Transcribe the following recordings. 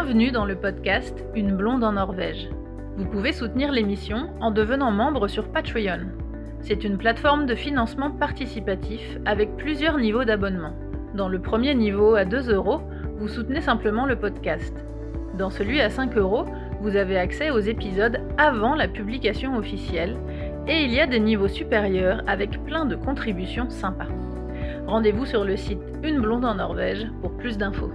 Bienvenue dans le podcast Une blonde en Norvège. Vous pouvez soutenir l'émission en devenant membre sur Patreon. C'est une plateforme de financement participatif avec plusieurs niveaux d'abonnement. Dans le premier niveau à 2 euros, vous soutenez simplement le podcast. Dans celui à 5 euros, vous avez accès aux épisodes avant la publication officielle et il y a des niveaux supérieurs avec plein de contributions sympas. Rendez-vous sur le site Une blonde en Norvège pour plus d'infos.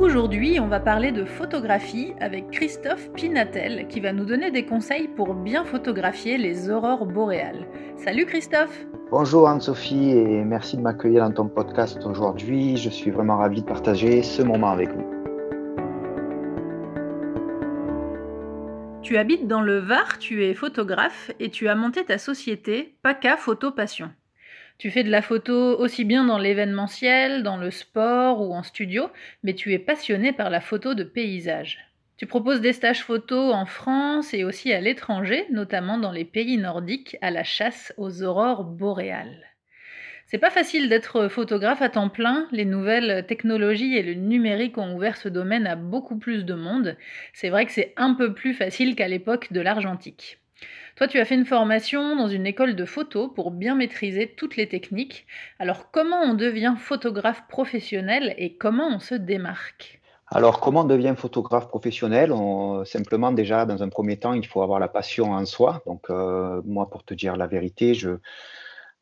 Aujourd'hui, on va parler de photographie avec Christophe Pinatel qui va nous donner des conseils pour bien photographier les aurores boréales. Salut Christophe Bonjour Anne-Sophie et merci de m'accueillir dans ton podcast aujourd'hui. Je suis vraiment ravi de partager ce moment avec vous. Tu habites dans le Var, tu es photographe et tu as monté ta société PACA Photo Passion. Tu fais de la photo aussi bien dans l'événementiel, dans le sport ou en studio, mais tu es passionné par la photo de paysage. Tu proposes des stages photo en France et aussi à l'étranger, notamment dans les pays nordiques, à la chasse aux aurores boréales. C'est pas facile d'être photographe à temps plein. Les nouvelles technologies et le numérique ont ouvert ce domaine à beaucoup plus de monde. C'est vrai que c'est un peu plus facile qu'à l'époque de l'argentique. Toi, tu as fait une formation dans une école de photo pour bien maîtriser toutes les techniques. Alors, comment on devient photographe professionnel et comment on se démarque? Alors, comment on devient photographe professionnel? Simplement, déjà, dans un premier temps, il faut avoir la passion en soi. Donc, euh, moi, pour te dire la vérité, je,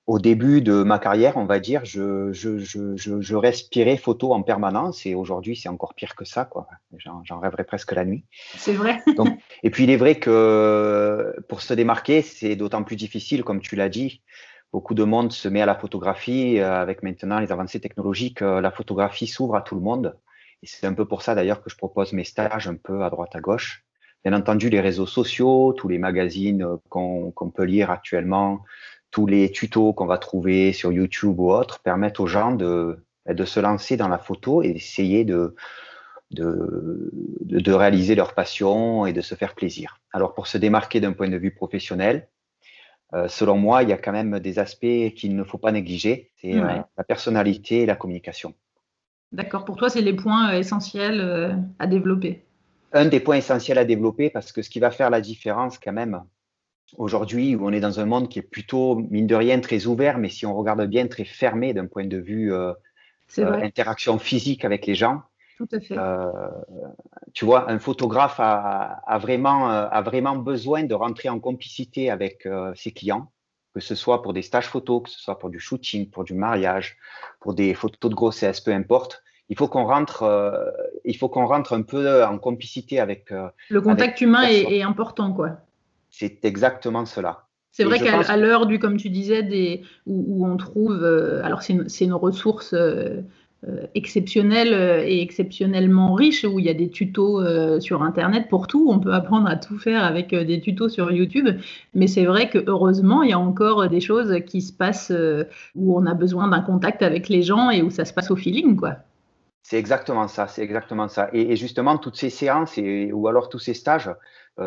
au début de ma carrière, on va dire, je, je, je, je respirais photo en permanence et aujourd'hui, c'est encore pire que ça. quoi. J'en rêverais presque la nuit. C'est vrai. Donc, et puis, il est vrai que pour se démarquer, c'est d'autant plus difficile, comme tu l'as dit. Beaucoup de monde se met à la photographie euh, avec maintenant les avancées technologiques. Euh, la photographie s'ouvre à tout le monde. Et c'est un peu pour ça d'ailleurs que je propose mes stages un peu à droite à gauche. Bien entendu, les réseaux sociaux, tous les magazines euh, qu'on peut lire actuellement, tous les tutos qu'on va trouver sur YouTube ou autres permettent aux gens de, de se lancer dans la photo et d'essayer de, de, de, réaliser leur passion et de se faire plaisir. Alors pour se démarquer d'un point de vue professionnel, euh, selon moi, il y a quand même des aspects qu'il ne faut pas négliger, c'est euh, la personnalité et la communication. D'accord, pour toi, c'est les points euh, essentiels à développer. Un des points essentiels à développer parce que ce qui va faire la différence quand même, aujourd'hui où on est dans un monde qui est plutôt, mine de rien, très ouvert, mais si on regarde bien, très fermé d'un point de vue euh, euh, interaction physique avec les gens. Tout à fait. Euh, tu vois, un photographe a, a, vraiment, a vraiment besoin de rentrer en complicité avec ses clients, que ce soit pour des stages photos, que ce soit pour du shooting, pour du mariage, pour des photos de grossesse, peu importe il faut qu'on rentre, il faut qu'on rentre un peu en complicité avec. le contact humain est, est, important, quoi. C'est exactement cela. C'est vrai qu'à l'heure du, comme tu disais, des, où, on trouve, euh, alors c'est une, ressource euh, euh, exceptionnelle et exceptionnellement riche, où il y a des tutos sur Internet pour tout. On peut apprendre à tout faire avec des tutos sur YouTube. Mais c'est vrai que heureusement, il y a encore des choses qui se passent où on a besoin d'un contact avec les gens et où ça se passe au feeling, quoi. C'est exactement ça, c'est exactement ça. Et, justement, toutes ces séances et, ou alors tous ces stages,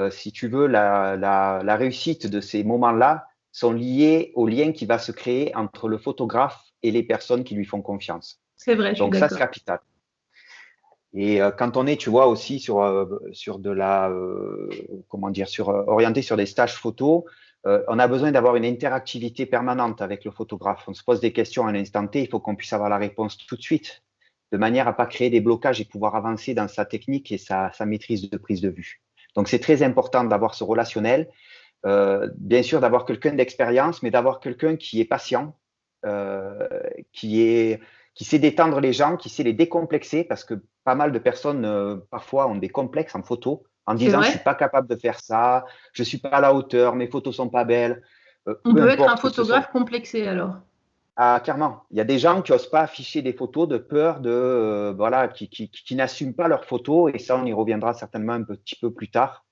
si tu veux, la, la, la réussite de ces moments-là sont liés au lien qui va se créer entre le photographe et les personnes qui lui font confiance. C'est vrai. Je Donc ça, c'est capital. Et euh, quand on est, tu vois, aussi sur euh, sur de la euh, comment dire, sur orienté sur des stages photos, on a besoin d'avoir une interactivité permanente avec le photographe. On se pose des questions à l'instant T, il faut qu'on puisse avoir la réponse tout de suite de manière à pas créer des blocages et pouvoir avancer dans sa technique et sa, maîtrise de prise de vue. Donc c'est très important d'avoir ce relationnel, euh, bien sûr d'avoir quelqu'un d'expérience, mais d'avoir quelqu'un qui est patient, euh, qui est qui sait détendre les gens, qui sait les décomplexer, parce que pas mal de personnes euh, parfois ont des complexes en photo, en disant je suis pas capable de faire ça, je suis pas à la hauteur, mes photos sont pas belles. On peut être un photographe complexé alors. Ah, clairement. Il y a des gens qui n'osent pas afficher des photos de peur de, euh, voilà, qui, qui, qui n'assument pas leurs photos. Et ça, on y reviendra certainement un petit peu plus tard.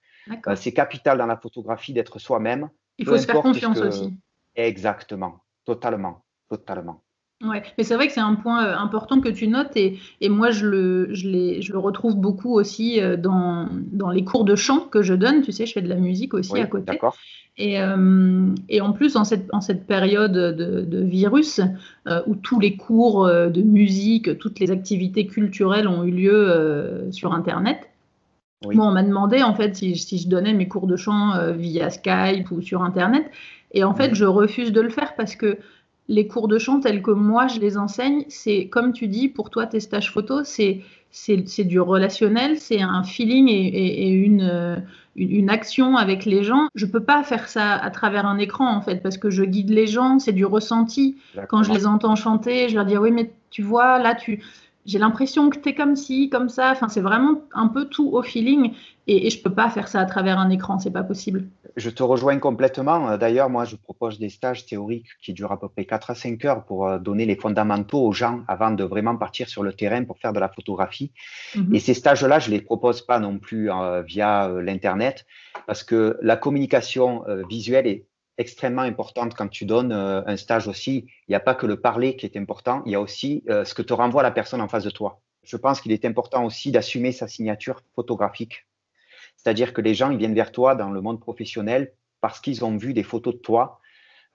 Euh, c'est capital dans la photographie d'être soi-même. Il faut se faire confiance aussi. Exactement. Totalement. Totalement. Ouais, mais c'est vrai que c'est un point euh, important que tu notes et, et moi je le, je, je le retrouve beaucoup aussi euh, dans, dans, les cours de chant que je donne. Tu sais, je fais de la musique aussi à côté. D'accord. Et, euh, et, en plus, en cette, en cette période de, de virus où tous les cours de musique, toutes les activités culturelles ont eu lieu sur Internet, Bon, on m'a demandé en fait si, si, je donnais mes cours de chant via Skype ou sur Internet. Et en fait, je refuse de le faire parce que les cours de chant tels que moi je les enseigne, c'est comme tu dis, pour toi tes stages photo, c'est c'est du relationnel, c'est un feeling et, une, une, action avec les gens. Je peux pas faire ça à travers un écran en fait, parce que je guide les gens, c'est du ressenti. Quand je les entends chanter, je leur dis oui mais tu vois là tu j'ai l'impression que tu es comme ci, comme ça. Enfin, c'est vraiment un peu tout au feeling. Et, je ne peux pas faire ça à travers un écran, c'est pas possible. Je te rejoins complètement. D'ailleurs, moi, je propose des stages théoriques qui durent à peu près 4 à 5 heures pour euh, donner les fondamentaux aux gens avant de vraiment partir sur le terrain pour faire de la photographie. Mhm. Et ces stages-là, je ne les propose pas non plus euh, via euh, l'Internet parce que la communication visuelle est extrêmement importante quand tu donnes euh, un stage aussi. Il n'y a pas que le parler qui est important, il y a aussi euh, ce que te renvoie la personne en face de toi. Je pense qu'il est important aussi d'assumer sa signature photographique. C'est-à-dire que les gens, ils viennent vers toi dans le monde professionnel parce qu'ils ont vu des photos de toi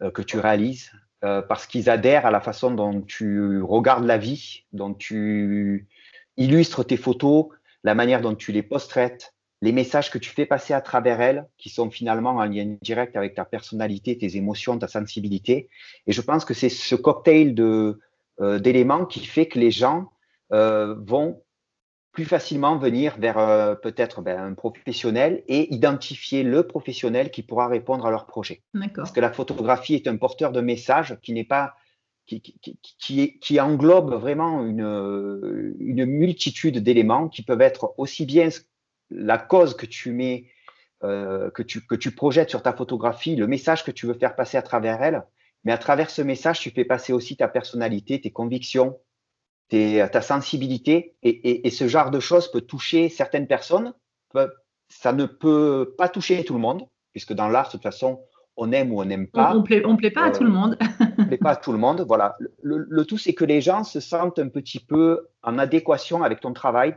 euh, que tu réalises, parce qu'ils adhèrent à la façon dont tu regardes la vie, dont tu illustres tes photos, la manière dont tu les post-traites, les messages que tu fais passer à travers elles, qui sont finalement en lien direct avec ta personnalité, tes émotions, ta sensibilité. Et je pense que c'est ce cocktail de, euh, d'éléments qui fait que les gens euh, vont plus facilement venir vers euh, peut-être ben, un professionnel et identifier le professionnel qui pourra répondre à leur projet. Parce que la photographie est un porteur de messages qui n'est pas qui, qui, qui, qui, englobe vraiment une, une multitude d'éléments qui peuvent être aussi bien la cause que tu mets, euh, que, tu, que tu projettes sur ta photographie, le message que tu veux faire passer à travers elle, mais à travers ce message, tu fais passer aussi ta personnalité, tes convictions, tes, ta sensibilité, et, et, ce genre de choses peut toucher certaines personnes. Ça ne peut pas toucher tout le monde, puisque dans l'art, de toute façon, on aime ou on n'aime pas. On ne plaît, on plaît, pas à tout le monde. on ne plaît pas à tout le monde. Voilà. Le, le tout, c'est que les gens se sentent un petit peu en adéquation avec ton travail,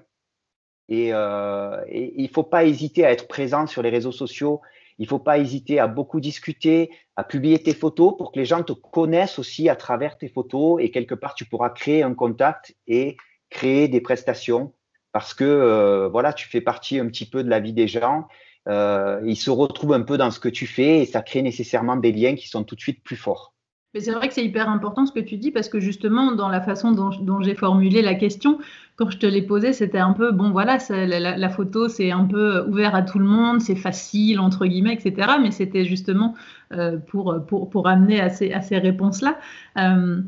et, euh, et il ne faut pas hésiter à être présent sur les réseaux sociaux. Il ne faut pas hésiter à beaucoup discuter, à publier tes photos pour que les gens te connaissent aussi à travers tes photos et quelque part tu pourras créer un contact et créer des prestations parce que euh, voilà, tu fais partie un petit peu de la vie des gens. Euh, ils se retrouvent un peu dans ce que tu fais et ça crée nécessairement des liens qui sont tout de suite plus forts. Mais c'est vrai que c'est hyper important ce que tu dis parce que justement, dans la façon dont, j'ai formulé la question, quand je te l'ai posée, c'était un peu, bon voilà, la, photo, c'est un peu ouvert à tout le monde, c'est facile, entre guillemets, etc. Mais c'était justement euh, pour, pour, pour, amener à ces, à ces réponses-là. Euh,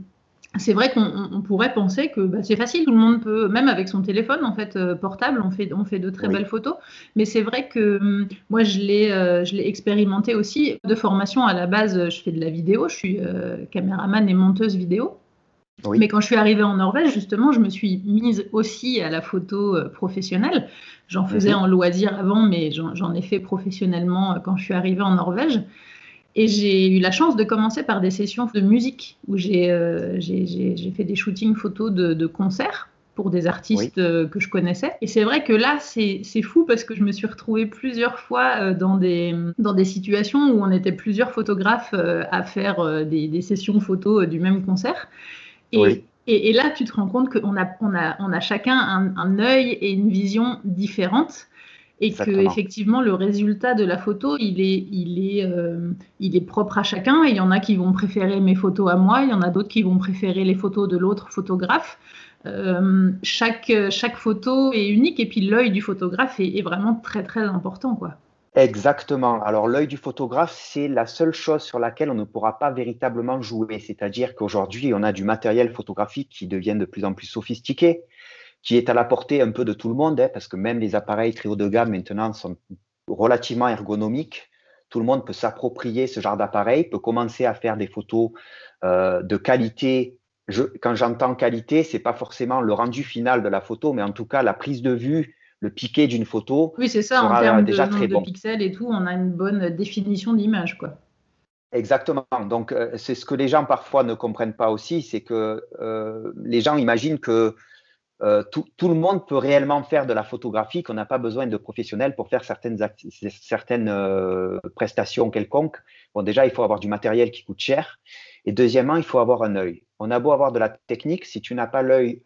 c'est vrai qu'on pourrait penser que bah, c'est facile, tout le monde peut, même avec son téléphone en fait euh, portable, on fait, on fait de très belles photos. Mais c'est vrai que hum, moi je l'ai, euh, je l'ai expérimenté aussi. De formation à la base, je fais de la vidéo, je suis euh, caméraman et monteuse vidéo. Mais quand je suis arrivée en Norvège, justement, je me suis mise aussi à la photo professionnelle. J'en faisais mhm. en loisir avant, mais j'en ai fait professionnellement quand je suis arrivée en Norvège. Et j'ai eu la chance de commencer par des sessions de musique où j'ai euh, fait des shootings photos de, de concerts pour des artistes euh, que je connaissais. Et c'est vrai que là, c'est fou parce que je me suis retrouvée plusieurs fois euh, dans, des, dans des situations où on était plusieurs photographes à faire des, des, sessions photos du même concert. Et, et, et, là, tu te rends compte qu'on a, on a, on a chacun un, un œil et une vision différente et que effectivement le résultat de la photo il est il est euh, il est propre à chacun. Il y en a qui vont préférer mes photos à moi. Il y en a d'autres qui vont préférer les photos de l'autre photographe. Euh, chaque chaque photo est unique. Et puis l'œil du photographe est, est, vraiment très très important quoi. Exactement. Alors l'œil du photographe, c'est la seule chose sur laquelle on ne pourra pas véritablement jouer. C'est-à-dire qu'aujourd'hui, on a du matériel photographique qui devient de plus en plus sophistiqué qui est à la portée un peu de tout le monde, hein, parce que même les appareils très haut de gamme maintenant sont relativement ergonomiques. Tout le monde peut s'approprier ce genre d'appareil, peut commencer à faire des photos euh, de qualité. Je, quand j'entends qualité, c'est pas forcément le rendu final de la photo, mais en tout cas la prise de vue, le piqué d'une photo. Oui, c'est ça. en termes déjà de, très de pixels et tout, on a une bonne définition d'image, quoi. Exactement. Donc, euh, c'est ce que les gens parfois ne comprennent pas aussi, c'est que euh, les gens imaginent que euh, tout, le monde peut réellement faire de la photographie, qu'on n'a pas besoin de professionnels pour faire certaines, certaines prestations quelconques. Bon, déjà, il faut avoir du matériel qui coûte cher. Et deuxièmement, il faut avoir un œil. On a beau avoir de la technique, si tu n'as pas l'œil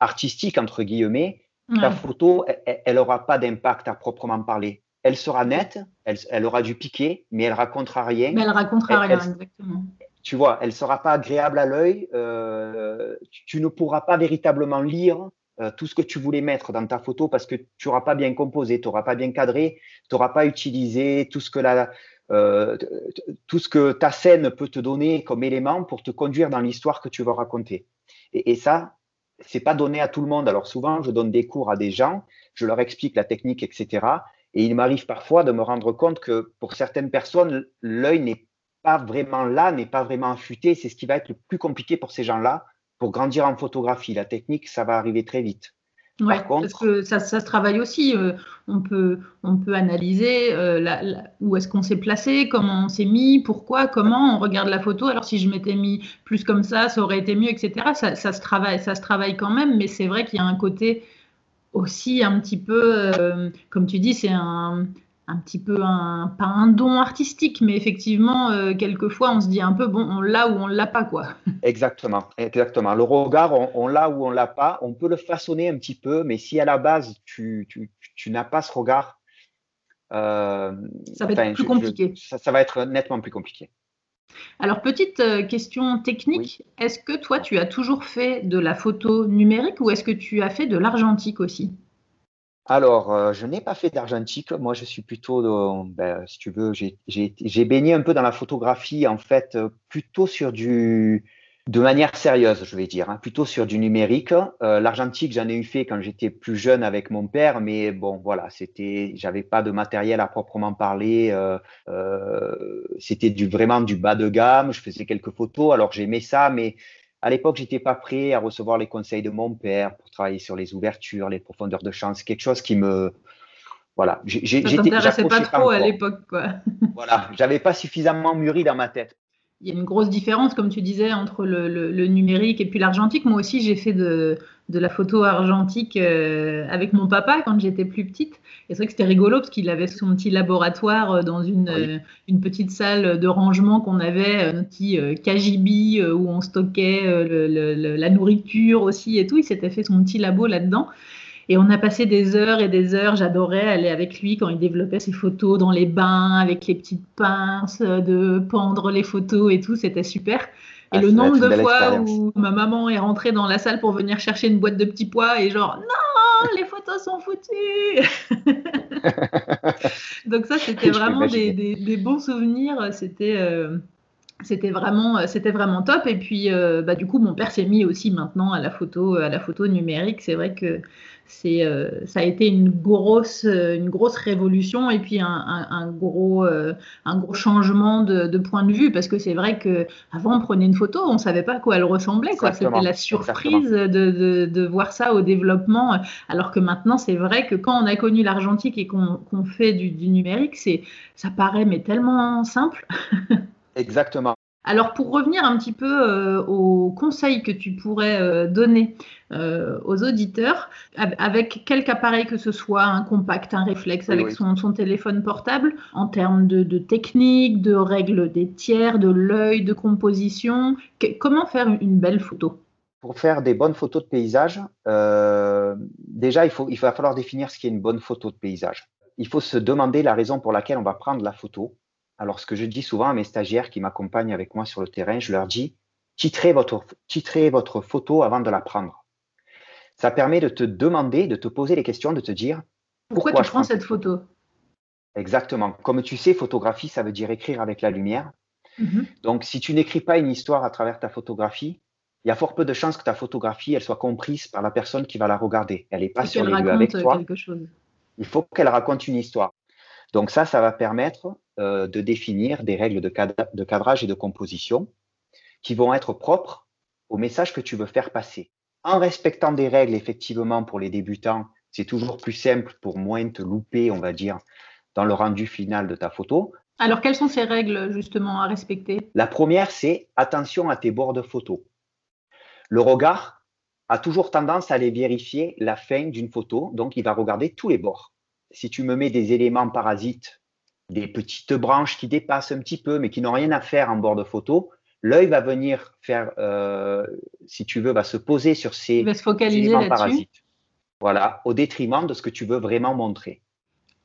artistique, entre guillemets, ta photo, elle n'aura pas d'impact à proprement parler elle sera nette, elle, aura du piqué, mais elle racontera rien. Mais elle racontera rien, exactement. Tu vois, elle sera pas agréable à l'œil. Euh, tu, ne pourras pas véritablement lire euh, tout ce que tu voulais mettre dans ta photo parce que tu n'auras pas bien composé, tu n'auras pas bien cadré, tu n'auras pas utilisé tout ce que la, euh, tout ce que ta scène peut te donner comme élément pour te conduire dans l'histoire que tu veux raconter. Et, et ça, c'est pas donné à tout le monde. Alors souvent, je donne des cours à des gens, je leur explique la technique, etc. Et il m'arrive parfois de me rendre compte que pour certaines personnes, l'œil n'est pas vraiment là, n'est pas vraiment affûté. C'est ce qui va être le plus compliqué pour ces gens-là pour grandir en photographie. La technique, ça va arriver très vite. Parce que ça, ça, se travaille aussi. Euh, on, peut, on peut analyser euh, où est-ce qu'on s'est placé, comment on s'est mis, pourquoi, comment. On regarde la photo. Alors si je m'étais mis plus comme ça, ça aurait été mieux, etc. Ça, ça, se travaille, ça se travaille quand même, mais c'est vrai qu'il y a un côté aussi un petit peu, euh, comme tu dis, c'est un, un petit peu un, pas un don artistique, mais effectivement, euh, quelquefois, on se dit un peu, bon, on l'a ou on l'a pas, quoi. Exactement, exactement. Le regard, on, l'a ou on l'a pas. On peut le façonner un petit peu, mais si à la base, tu, tu, tu n'as pas ce regard, euh, ça va être plus compliqué. ça, va être nettement plus compliqué. Alors, petite euh, question technique, est-ce que toi, tu as toujours fait de la photo numérique ou est-ce que tu as fait de l'argentique aussi? Alors, euh, je n'ai pas fait d'argentique. Moi, je suis plutôt, ben, si tu veux, j'ai baigné un peu dans la photographie, en fait, euh, plutôt sur du, de manière sérieuse, je vais dire, hein, plutôt sur du numérique. Euh, L'argentique, j'en ai eu fait quand j'étais plus jeune avec mon père, mais bon, voilà, c'était, j'avais pas de matériel à proprement parler. C'était du vraiment du bas de gamme. Je faisais quelques photos, alors j'aimais ça, mais à l'époque, j'étais pas prêt à recevoir les conseils de mon père pour travailler sur les ouvertures, les profondeurs de champ. C'est quelque chose qui me, voilà, j'étais pas trop à l'époque, quoi. voilà, j'avais pas suffisamment mûri dans ma tête il y a une grosse différence, comme tu disais, entre le, numérique et puis l'argentique. Moi aussi, j'ai fait de, la photo argentique euh, avec mon papa quand j'étais plus petite. Et c'est vrai que c'était rigolo parce qu'il avait son petit laboratoire euh, dans une, euh, une petite salle de rangement qu'on avait, un petit KGB où on stockait la nourriture aussi et tout. Il s'était fait son petit labo là-dedans. Et on a passé des heures et des heures. J'adorais aller avec lui quand il développait ses photos dans les bains avec les petites pinces, de pendre les photos et tout. C'était super. Et ah, le nombre de fois où ma maman est rentrée dans la salle pour venir chercher une boîte de petits pois et genre non, les photos sont foutues. Donc ça, c'était vraiment des, bons souvenirs. C'était euh, c'était vraiment c'était vraiment top. Et puis euh, bah, du coup mon père s'est mis aussi maintenant à la photo à la photo numérique. C'est vrai que c'est euh, ça a été une grosse une grosse révolution et puis un, gros euh, un gros changement de, point de vue. Parce que c'est vrai que avant on prenait une photo on savait pas à quoi elle ressemblait quoi. C'était la surprise de, de, voir ça au développement. Alors que maintenant c'est vrai que quand on a connu l'argentique et qu'on fait du, du numérique c'est ça paraît mais tellement simple Exactement. Alors pour revenir un petit peu euh, aux conseils que tu pourrais euh, donner euh, aux auditeurs, avec quelque appareil que ce soit, un compact, un réflexe, avec Son, téléphone portable, en termes de, technique, de règles des tiers, de l'œil, de composition, comment faire une belle photo? Pour faire des bonnes photos de paysage, déjà, il, faut, il va falloir définir ce qu'est une bonne photo de paysage. Il faut se demander la raison pour laquelle on va prendre la photo alors, ce que je dis souvent à mes stagiaires qui m'accompagnent avec moi sur le terrain, je leur dis, titrez votre, votre photo avant de la prendre. Ça permet de te demander, de te poser les questions, de te dire pourquoi, tu prends cette photo? Exactement. Comme tu sais, photographie, ça veut dire écrire avec la lumière. Mm-hmm. Donc, si tu n'écris pas une histoire à travers ta photographie, il y a fort peu de chances que ta photographie elle soit comprise par la personne qui va la regarder. Elle n'est pas sur les lieux avec toi. Il faut qu'elle raconte une histoire. Donc ça, ça va permettre euh, de définir des règles de, cadrage et de composition qui vont être propres au message que tu veux faire passer. En respectant des règles, effectivement, pour les débutants, c'est toujours plus simple pour moins te louper, on va dire, dans le rendu final de ta photo. Alors, quelles sont ces règles justement à respecter? La première, c'est attention à tes bords de photo. Le regard a toujours tendance à aller vérifier la fin d'une photo, donc il va regarder tous les bords. Si tu me mets des éléments parasites, des petites branches qui dépassent un petit peu, mais qui n'ont rien à faire en bord de photo, l'œil va venir faire, euh, si tu veux, va se poser sur ces Il va se focaliser éléments parasites. Voilà, au détriment de ce que tu veux vraiment montrer.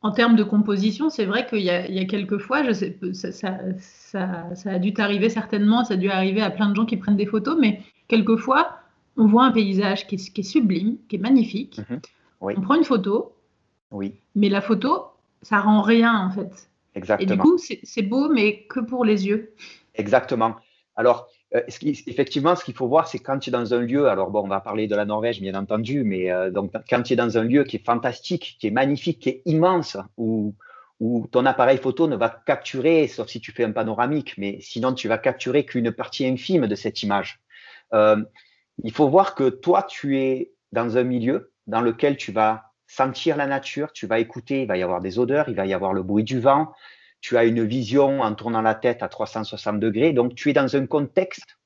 En termes de composition, c'est vrai qu'il y, a- il y a quelques fois, je sais, ça, ça- ça- ça a dû t'arriver certainement, ça a dû arriver à plein de gens qui prennent des photos, mais quelquefois, on voit un paysage qui est, qui est sublime, qui est magnifique. Mhm. Oui. On prend une photo, Oui, mais la photo, ça rend rien en fait. Et exactement. du coup, c'est c'est beau, mais que pour les yeux. Exactement. Alors, euh, ce qui- effectivement, ce qu'il faut voir, c'est quand tu es dans un lieu, alors bon, on va parler de la Norvège, bien entendu, mais euh, donc quand tu es dans un lieu qui est fantastique, qui est magnifique, qui est immense, où, où ton appareil photo ne va capturer, sauf si tu fais un panoramique, mais sinon tu vas capturer qu'une partie infime de cette image. Euh, il faut voir que toi, tu es dans un milieu dans lequel tu vas sentir la nature, tu vas écouter, il va y avoir des odeurs, il va y avoir le bruit du vent, tu as une vision en tournant la tête à 360 degrés, donc tu es dans un contexte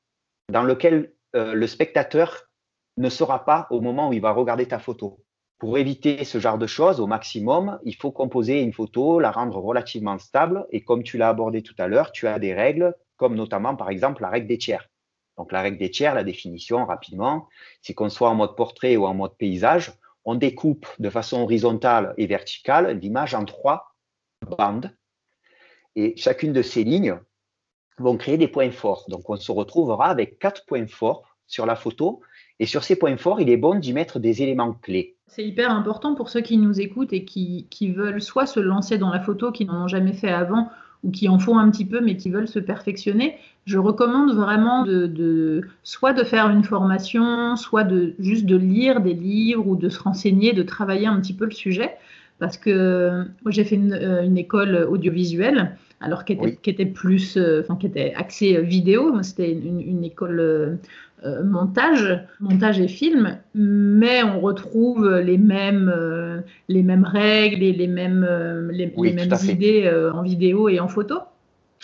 dans lequel euh, le spectateur ne sera pas au moment où il va regarder ta photo. Pour éviter ce genre de choses au maximum, il faut composer une photo, la rendre relativement stable, et comme tu l'as abordé tout à l'heure, tu as des règles, comme notamment par exemple la règle des tiers. Donc la règle des tiers, la définition rapidement, c'est qu'on soit en mode portrait ou en mode paysage, on découpe de façon horizontale et verticale l'image en trois bandes et chacune de ces lignes vont créer des points forts. Donc, on se retrouvera avec quatre points forts sur la photo. Et sur ces points forts, il est bon d'y mettre des éléments clés. C'est hyper important pour ceux qui nous écoutent et qui, qui veulent soit se lancer dans la photo, qui n'en ont jamais fait avant, ou qui en font un petit peu mais qui veulent se perfectionner. Je recommande vraiment de, de soit de faire une formation, soit de juste de lire des livres ou de se renseigner, de travailler un petit peu le sujet. Parce que moi j'ai fait une, euh, une école audiovisuelle, alors qui était, Oui. qui était plus, euh, enfin qui était axée vidéo. Moi, C'était une, une école euh, montage, montage et film, mais on retrouve les mêmes, euh, les mêmes règles et les mêmes, euh, les, Oui, les tout mêmes idées en vidéo et en photo.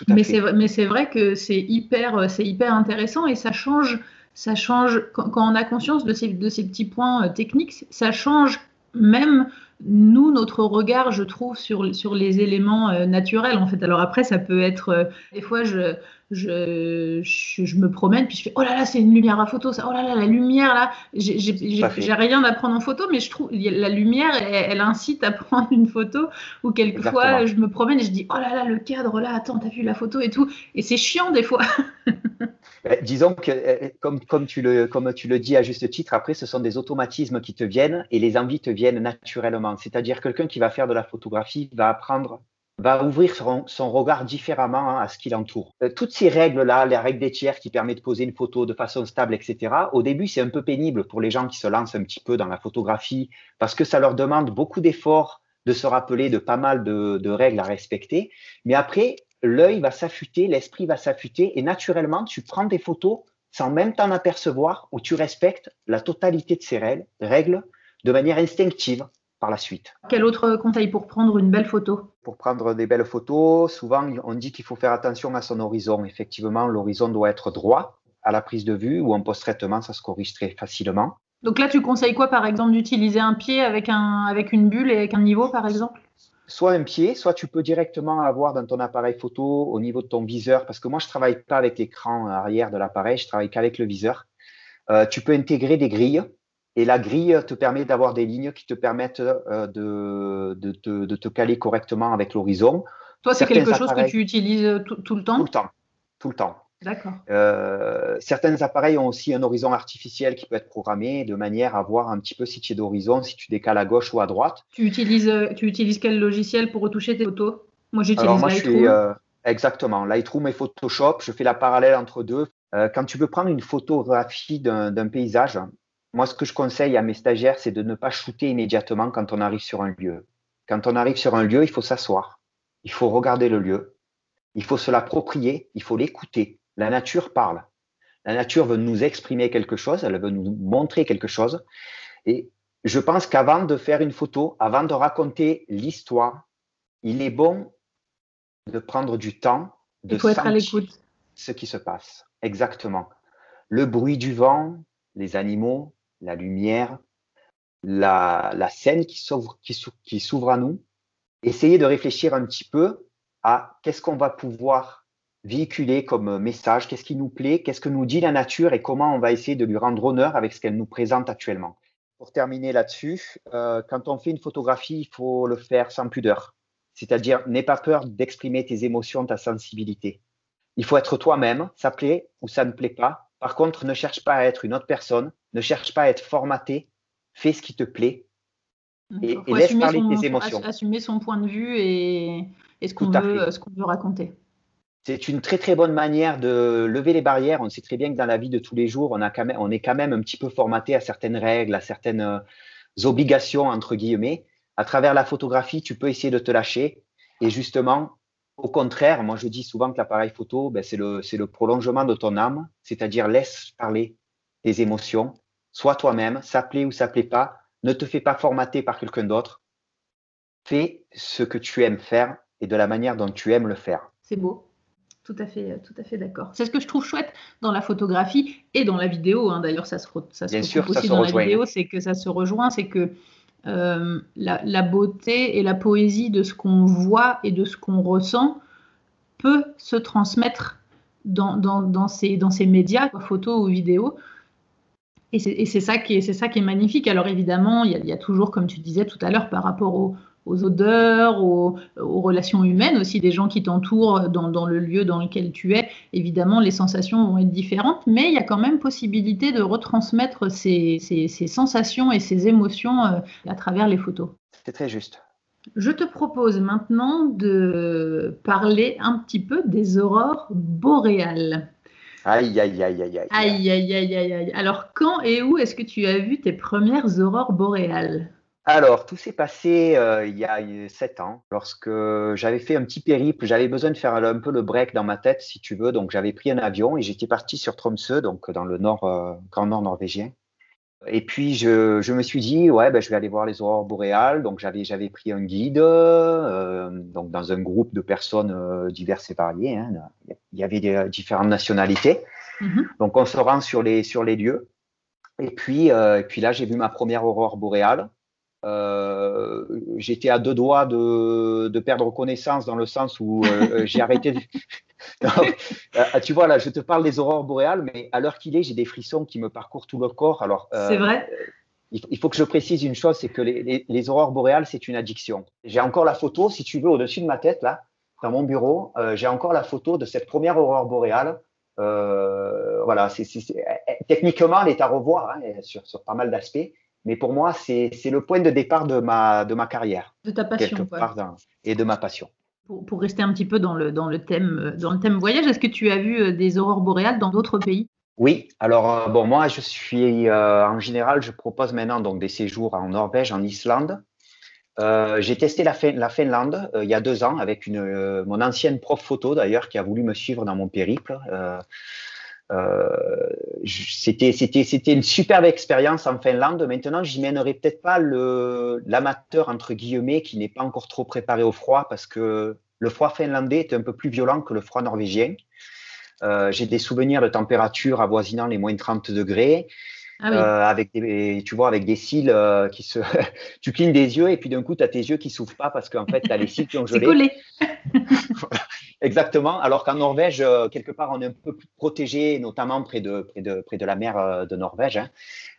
Mais c'est vrai- mais c'est vrai que c'est hyper, c'est hyper intéressant et ça change, ça change quand, quand on a conscience de ces, de ces petits points techniques, ça change même nous notre regard, je trouve, sur, sur les éléments euh, naturels en fait. Alors après, ça peut être euh, des fois je je, je, je me promène puis je fais oh là là c'est une lumière à photo ça oh là là la lumière là. J'ai rien à prendre en photo mais je trouve la lumière elle, elle incite à prendre une photo ou quelquefois je me promène et je dis oh là là le cadre là attends t'as vu la photo et tout. Et c'est chiant des fois. Euh, disons que, euh, comme, comme, tu le, comme tu le dis à juste titre, après, ce sont des automatismes qui te viennent et les envies te viennent naturellement. C'est-à-dire quelqu'un qui va faire de la photographie va apprendre, va ouvrir son, regard différemment hein, à ce qui l'entoure. Euh, toutes ces règles-là, les règles des tiers qui permettent de poser une photo de façon stable, etc., au début, c'est un peu pénible pour les gens qui se lancent un petit peu dans la photographie parce que ça leur demande beaucoup d'efforts de se rappeler de pas mal de, de règles à respecter. Mais après, l'œil va s'affûter, l'esprit va s'affûter et naturellement, tu prends des photos sans même t'en apercevoir où tu respectes la totalité de ces règles, règles de manière instinctive par la suite. quel autre conseil pour prendre une belle photo? Pour prendre des belles photos, souvent on dit qu'il faut faire attention à son horizon. Effectivement, l'horizon doit être droit à la prise de vue ou en post-traitement, ça se corrige très facilement. donc là tu conseilles quoi par exemple d'utiliser un pied avec un avec une bulle et avec un niveau par exemple? Soit un pied, soit tu peux directement avoir dans ton appareil photo au niveau de ton viseur, parce que moi je travaille pas avec l'écran arrière de l'appareil, je travaille qu'avec le viseur. Euh, tu peux intégrer des grilles et la grille te permet d'avoir des lignes qui te permettent euh, de, de, te- de te caler correctement avec l'horizon toi c'est quelque chose que tu utilises euh, tout, tout le tout temps le temps, tout le temps. d'accord Euh, certains appareils ont aussi un horizon artificiel qui peut être programmé de manière à voir un petit peu si tu es d'horizon, si tu décales à gauche ou à droite. tu utilises tu utilises quel logiciel pour retoucher tes photos? Moi j'utilise Lightroom suis euh, exactement Lightroom et Photoshop. Je fais la parallèle entre deux. Euh, quand tu veux prendre une photographie d'un d'un paysage, moi, ce que je conseille à mes stagiaires, c'est de ne pas shooter immédiatement quand on arrive sur un lieu. Quand on arrive sur un lieu, il faut s'asseoir. Il faut regarder le lieu. Il faut se l'approprier. Il faut l'écouter. La nature parle. La nature veut nous exprimer quelque chose. Elle veut nous montrer quelque chose. Et je pense qu'avant de faire une photo, avant de raconter l'histoire, il est bon de prendre du temps, de Il faut être à l'écoute. ce qui se passe. Exactement. Le bruit du vent, les animaux, la lumière, la, scène qui s'ouvre, qui, s'ou- qui s'ouvre à nous. Essayer de réfléchir un petit peu à qu'est-ce qu'on va pouvoir véhiculer comme message, qu'est-ce qui nous plaît, qu'est-ce que nous dit la nature et comment on va essayer de lui rendre honneur avec ce qu'elle nous présente actuellement. Pour terminer là-dessus, euh, quand on fait une photographie, il faut le faire sans pudeur. C'est-à-dire, n'aie pas peur d'exprimer tes émotions, ta sensibilité. Il faut être toi-même, ça plaît ou ça ne plaît pas. Par contre, ne cherche pas à être une autre personne, ne cherche pas à être formaté, fais ce qui te plaît. Et- laisse parler son- tes émotions. Assumer son point de vue et, et ce qu'on veut, raconter. C'est une très très bonne manière de lever les barrières. On sait très bien que dans la vie de tous les jours, on, a quand même, on est quand même un petit peu formaté à certaines règles, à certaines euh, obligations, entre guillemets. À travers la photographie, tu peux essayer de te lâcher. Et justement, au contraire, moi je dis souvent que l'appareil photo, ben, c'est le, c'est le prolongement de ton âme, c'est-à-dire laisse parler tes émotions, sois toi-même, ça plaît ou ça plaît pas, ne te fais pas formater par quelqu'un d'autre, fais ce que tu aimes faire et de la manière dont tu aimes le faire. C'est beau. Tout à fait, tout à fait d'accord. C'est ce que je trouve chouette dans la photographie et dans la vidéo. hein. D'ailleurs, ça se, re- ça se Bien sûr, ça aussi se dans rejoint. la vidéo, c'est que ça se rejoint, c'est que euh, la, la beauté et la poésie de ce qu'on voit et de ce qu'on ressent peut se transmettre dans, dans, dans ces, dans ces médias, quoi, photo ou vidéo. Et c'est ça, qui est- c'est ça qui est magnifique. Alors évidemment, il y, a, il y a toujours, comme tu disais tout à l'heure, par rapport aux, aux odeurs, aux, aux relations humaines aussi, des gens qui t'entourent dans, dans le lieu dans lequel tu es, évidemment, les sensations vont être différentes, mais il y a quand même possibilité de retransmettre ces, ces- ces sensations et ces émotions euh, à travers les photos. C'est très juste. Je te propose maintenant de parler un petit peu des aurores boréales. Aïe, aïe, aïe, aïe, aïe. Aïe, aïe, aïe, aïe, aïe. Alors, quand et où est-ce que tu as vu tes premières aurores boréales? Alors, tout s'est passé euh, il y a euh, sept ans, lorsque j'avais fait un petit périple. J'avais besoin de faire un peu le break dans ma tête, si tu veux. Donc, j'avais pris un avion et j'étais parti sur Tromsø, donc dans le nord, euh, grand nord norvégien. Et puis, je, je me suis dit, ouais, ben, je vais aller voir les aurores boréales. Donc, j'avais, j'avais pris un guide, euh, donc dans un groupe de personnes euh, diverses et variées. hein. Il y avait des, différentes nationalités. Mhm. Donc, on se rend sur les, sur les lieux. Et puis, euh, et puis là, j'ai vu ma première aurore boréale. Euh, J'étais à deux doigts de, de perdre connaissance dans le sens où euh, j'ai arrêté. Non, euh, tu vois, là, je te parle des aurores boréales, mais à l'heure qu'il est, j'ai des frissons qui me parcourent tout le corps. Alors, euh, C'est vrai? il, il faut que je précise une chose, c'est que les, les- les aurores boréales, c'est une addiction. J'ai encore la photo, si tu veux, au-dessus de ma tête, là, dans mon bureau, euh, j'ai encore la photo de cette première aurore boréale. Euh, voilà, c'est c'est- c'est- techniquement, elle est à revoir hein, sur, sur pas mal d'aspects, mais pour moi, c'est c'est le point de départ de ma, de ma carrière, de ta passion. quelque dans- et de ma passion. Pour, rester un petit peu dans le, dans le, thème, euh, dans le thème voyage, est-ce que tu as vu euh, des aurores boréales dans d'autres pays? Oui, alors euh, bon, moi je suis en général, je propose maintenant donc des séjours en Norvège, en Islande. J'ai testé la, Fin- la Finlande il y a deux ans avec une, mon ancienne prof photo d'ailleurs qui a voulu me suivre dans mon périple. Euh, c'était c'était une superbe expérience en Finlande. Maintenant, j'y mènerai peut-être pas l'amateur entre guillemets qui n'est pas encore trop préparé au froid parce que le froid finlandais est un peu plus violent que le froid norvégien. Euh, j'ai des souvenirs de température avoisinant les moins 30 degrés, Ah oui, euh, avec des, tu vois, avec des cils euh, qui se, tu clignes des yeux et puis d'un coup, tu as tes yeux qui s'ouvrent pas parce qu'en fait, tu as les cils qui ont gelé. collé. Exactement. Alors qu'en Norvège, euh, quelque part, on est un peu plus protégé, notamment près de, près de, près de la mer de Norvège, hein,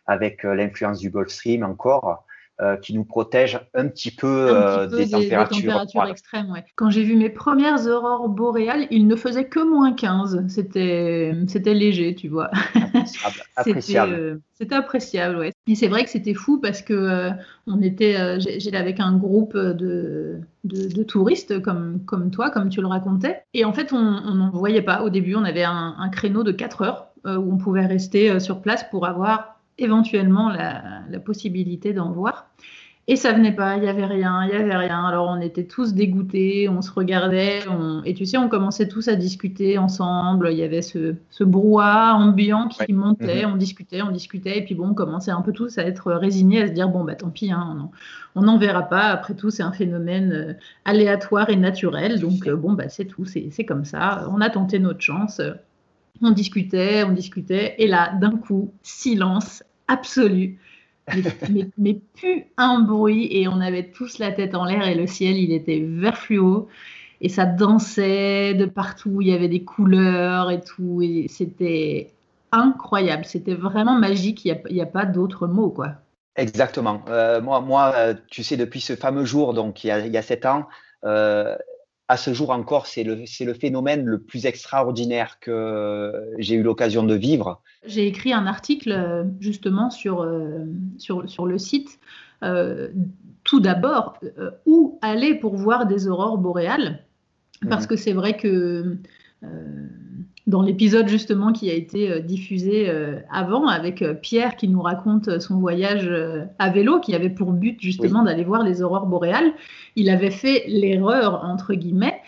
avec l'influence du Gulf Stream encore, euh, qui nous protège un petit peu, Un euh, petit peu des, températures. extrêmes. Ouais. Quand j'ai vu mes premières aurores boréales, il ne faisait que moins 15. C'était léger, tu vois. Appréciable. C'était appréciable. euh, c'était appréciable, ouais. Et c'est vrai que c'était fou parce que euh, on était, euh, j'étais avec un groupe de, de, de touristes comme, comme toi, comme tu le racontais. Et en fait, on n'en voyait pas. Au début, on avait un, un créneau de 4 heures euh, où on pouvait rester sur place pour avoir éventuellement la, la possibilité d'en voir. Et ça venait pas, il y avait rien, il y avait rien. Alors on était tous dégoûtés, on se regardait, et tu sais, on commençait tous à discuter ensemble. Il y avait ce, ce brouhaha ambiant qui montait, mhm. on discutait, on discutait, et puis bon, on commençait un peu tous à être résignés, à se dire bon bah tant pis, hein, on n'en verra pas. Après tout, c'est un phénomène euh, aléatoire et naturel, donc euh, bon bah c'est tout, c'est comme ça. On a tenté notre chance. On discutait, on discutait, et là, d'un coup, silence absolu mais, mais, plus un bruit et on avait tous la tête en l'air et le ciel il était vert fluo et ça dansait de partout, il y avait des couleurs et tout et c'était incroyable, c'était vraiment magique, il n'y a, pas d'autre mot quoi. Exactement. Euh, moi, moi, euh, tu sais, depuis ce fameux jour, donc il y a, il y a sept ans, euh, à ce jour encore, c'est le, le, phénomène le plus extraordinaire que j'ai eu l'occasion de vivre. J'ai écrit un article euh, justement sur, euh, sur, sur le site. Euh, tout d'abord, où aller pour voir des aurores boréales Parce mhm. que c'est vrai que dans l'épisode justement qui a été euh, diffusé euh, avant avec euh, Pierre qui nous raconte son voyage à vélo qui avait pour but justement d'aller voir les aurores boréales, il avait fait l'erreur entre guillemets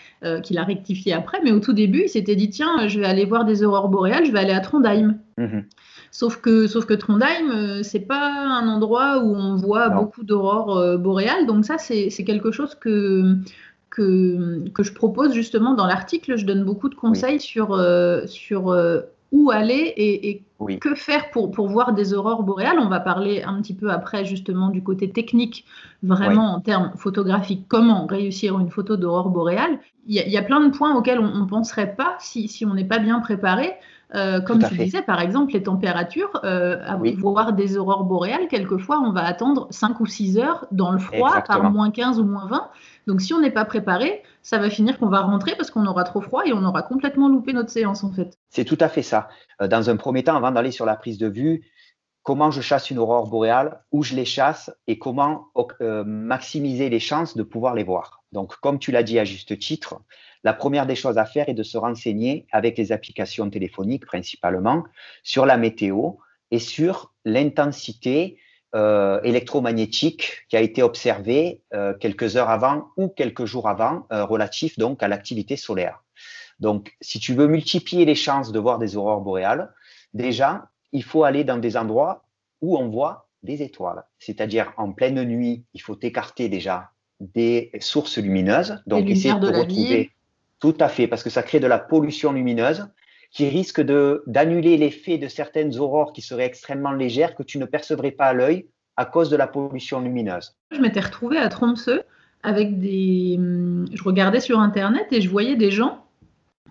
qu'il a rectifié après, mais au tout début il s'était dit tiens je vais aller voir des aurores boréales, je vais aller à Trondheim. Mhm. Sauf que, sauf que Trondheim, c'est pas un endroit où on voit beaucoup d'aurores boréales, donc ça c'est quelque chose que que, que je propose justement dans l'article. Je donne beaucoup de conseils sur, euh, sur euh, où aller et, que faire pour, pour, voir des aurores boréales. On va parler un petit peu après justement du côté technique, vraiment en termes photographiques, comment réussir une photo d'aurore boréale. Il y, a plein de points auxquels on ne penserait pas si, si on n'est pas bien préparé. Euh, comme tu disais, par exemple, les températures, euh, à voir des aurores boréales, quelquefois, on va attendre 5 ou 6 heures dans le froid, par moins 15 ou moins 20. Donc, si on n'est pas préparé, ça va finir qu'on va rentrer parce qu'on aura trop froid et on aura complètement loupé notre séance, en fait. C'est tout à fait ça. Euh, dans un premier temps, avant d'aller sur la prise de vue, comment je chasse une aurore boréale, où je les chasse et comment euh, maximiser les chances de pouvoir les voir. Donc, comme tu l'as dit à juste titre, la première des choses à faire est de se renseigner avec les applications téléphoniques principalement sur la météo et sur l'intensité euh, électromagnétique qui a été observée euh, quelques heures avant ou quelques jours avant, euh, relatif donc à l'activité solaire. Donc, si tu veux multiplier les chances de voir des aurores boréales, déjà, il faut aller dans des endroits où on voit des étoiles. C'est-à-dire en pleine nuit, il faut écarter déjà des sources lumineuses. Donc, essayer de, retrouver tout à fait, parce que ça crée de la pollution lumineuse qui risque d'annuler l'effet de certaines aurores qui seraient extrêmement légères que tu ne percevrais pas à l'œil à cause de la pollution lumineuse. Je m'étais retrouvée à Tromsø avec des. Je regardais sur Internet et je voyais des gens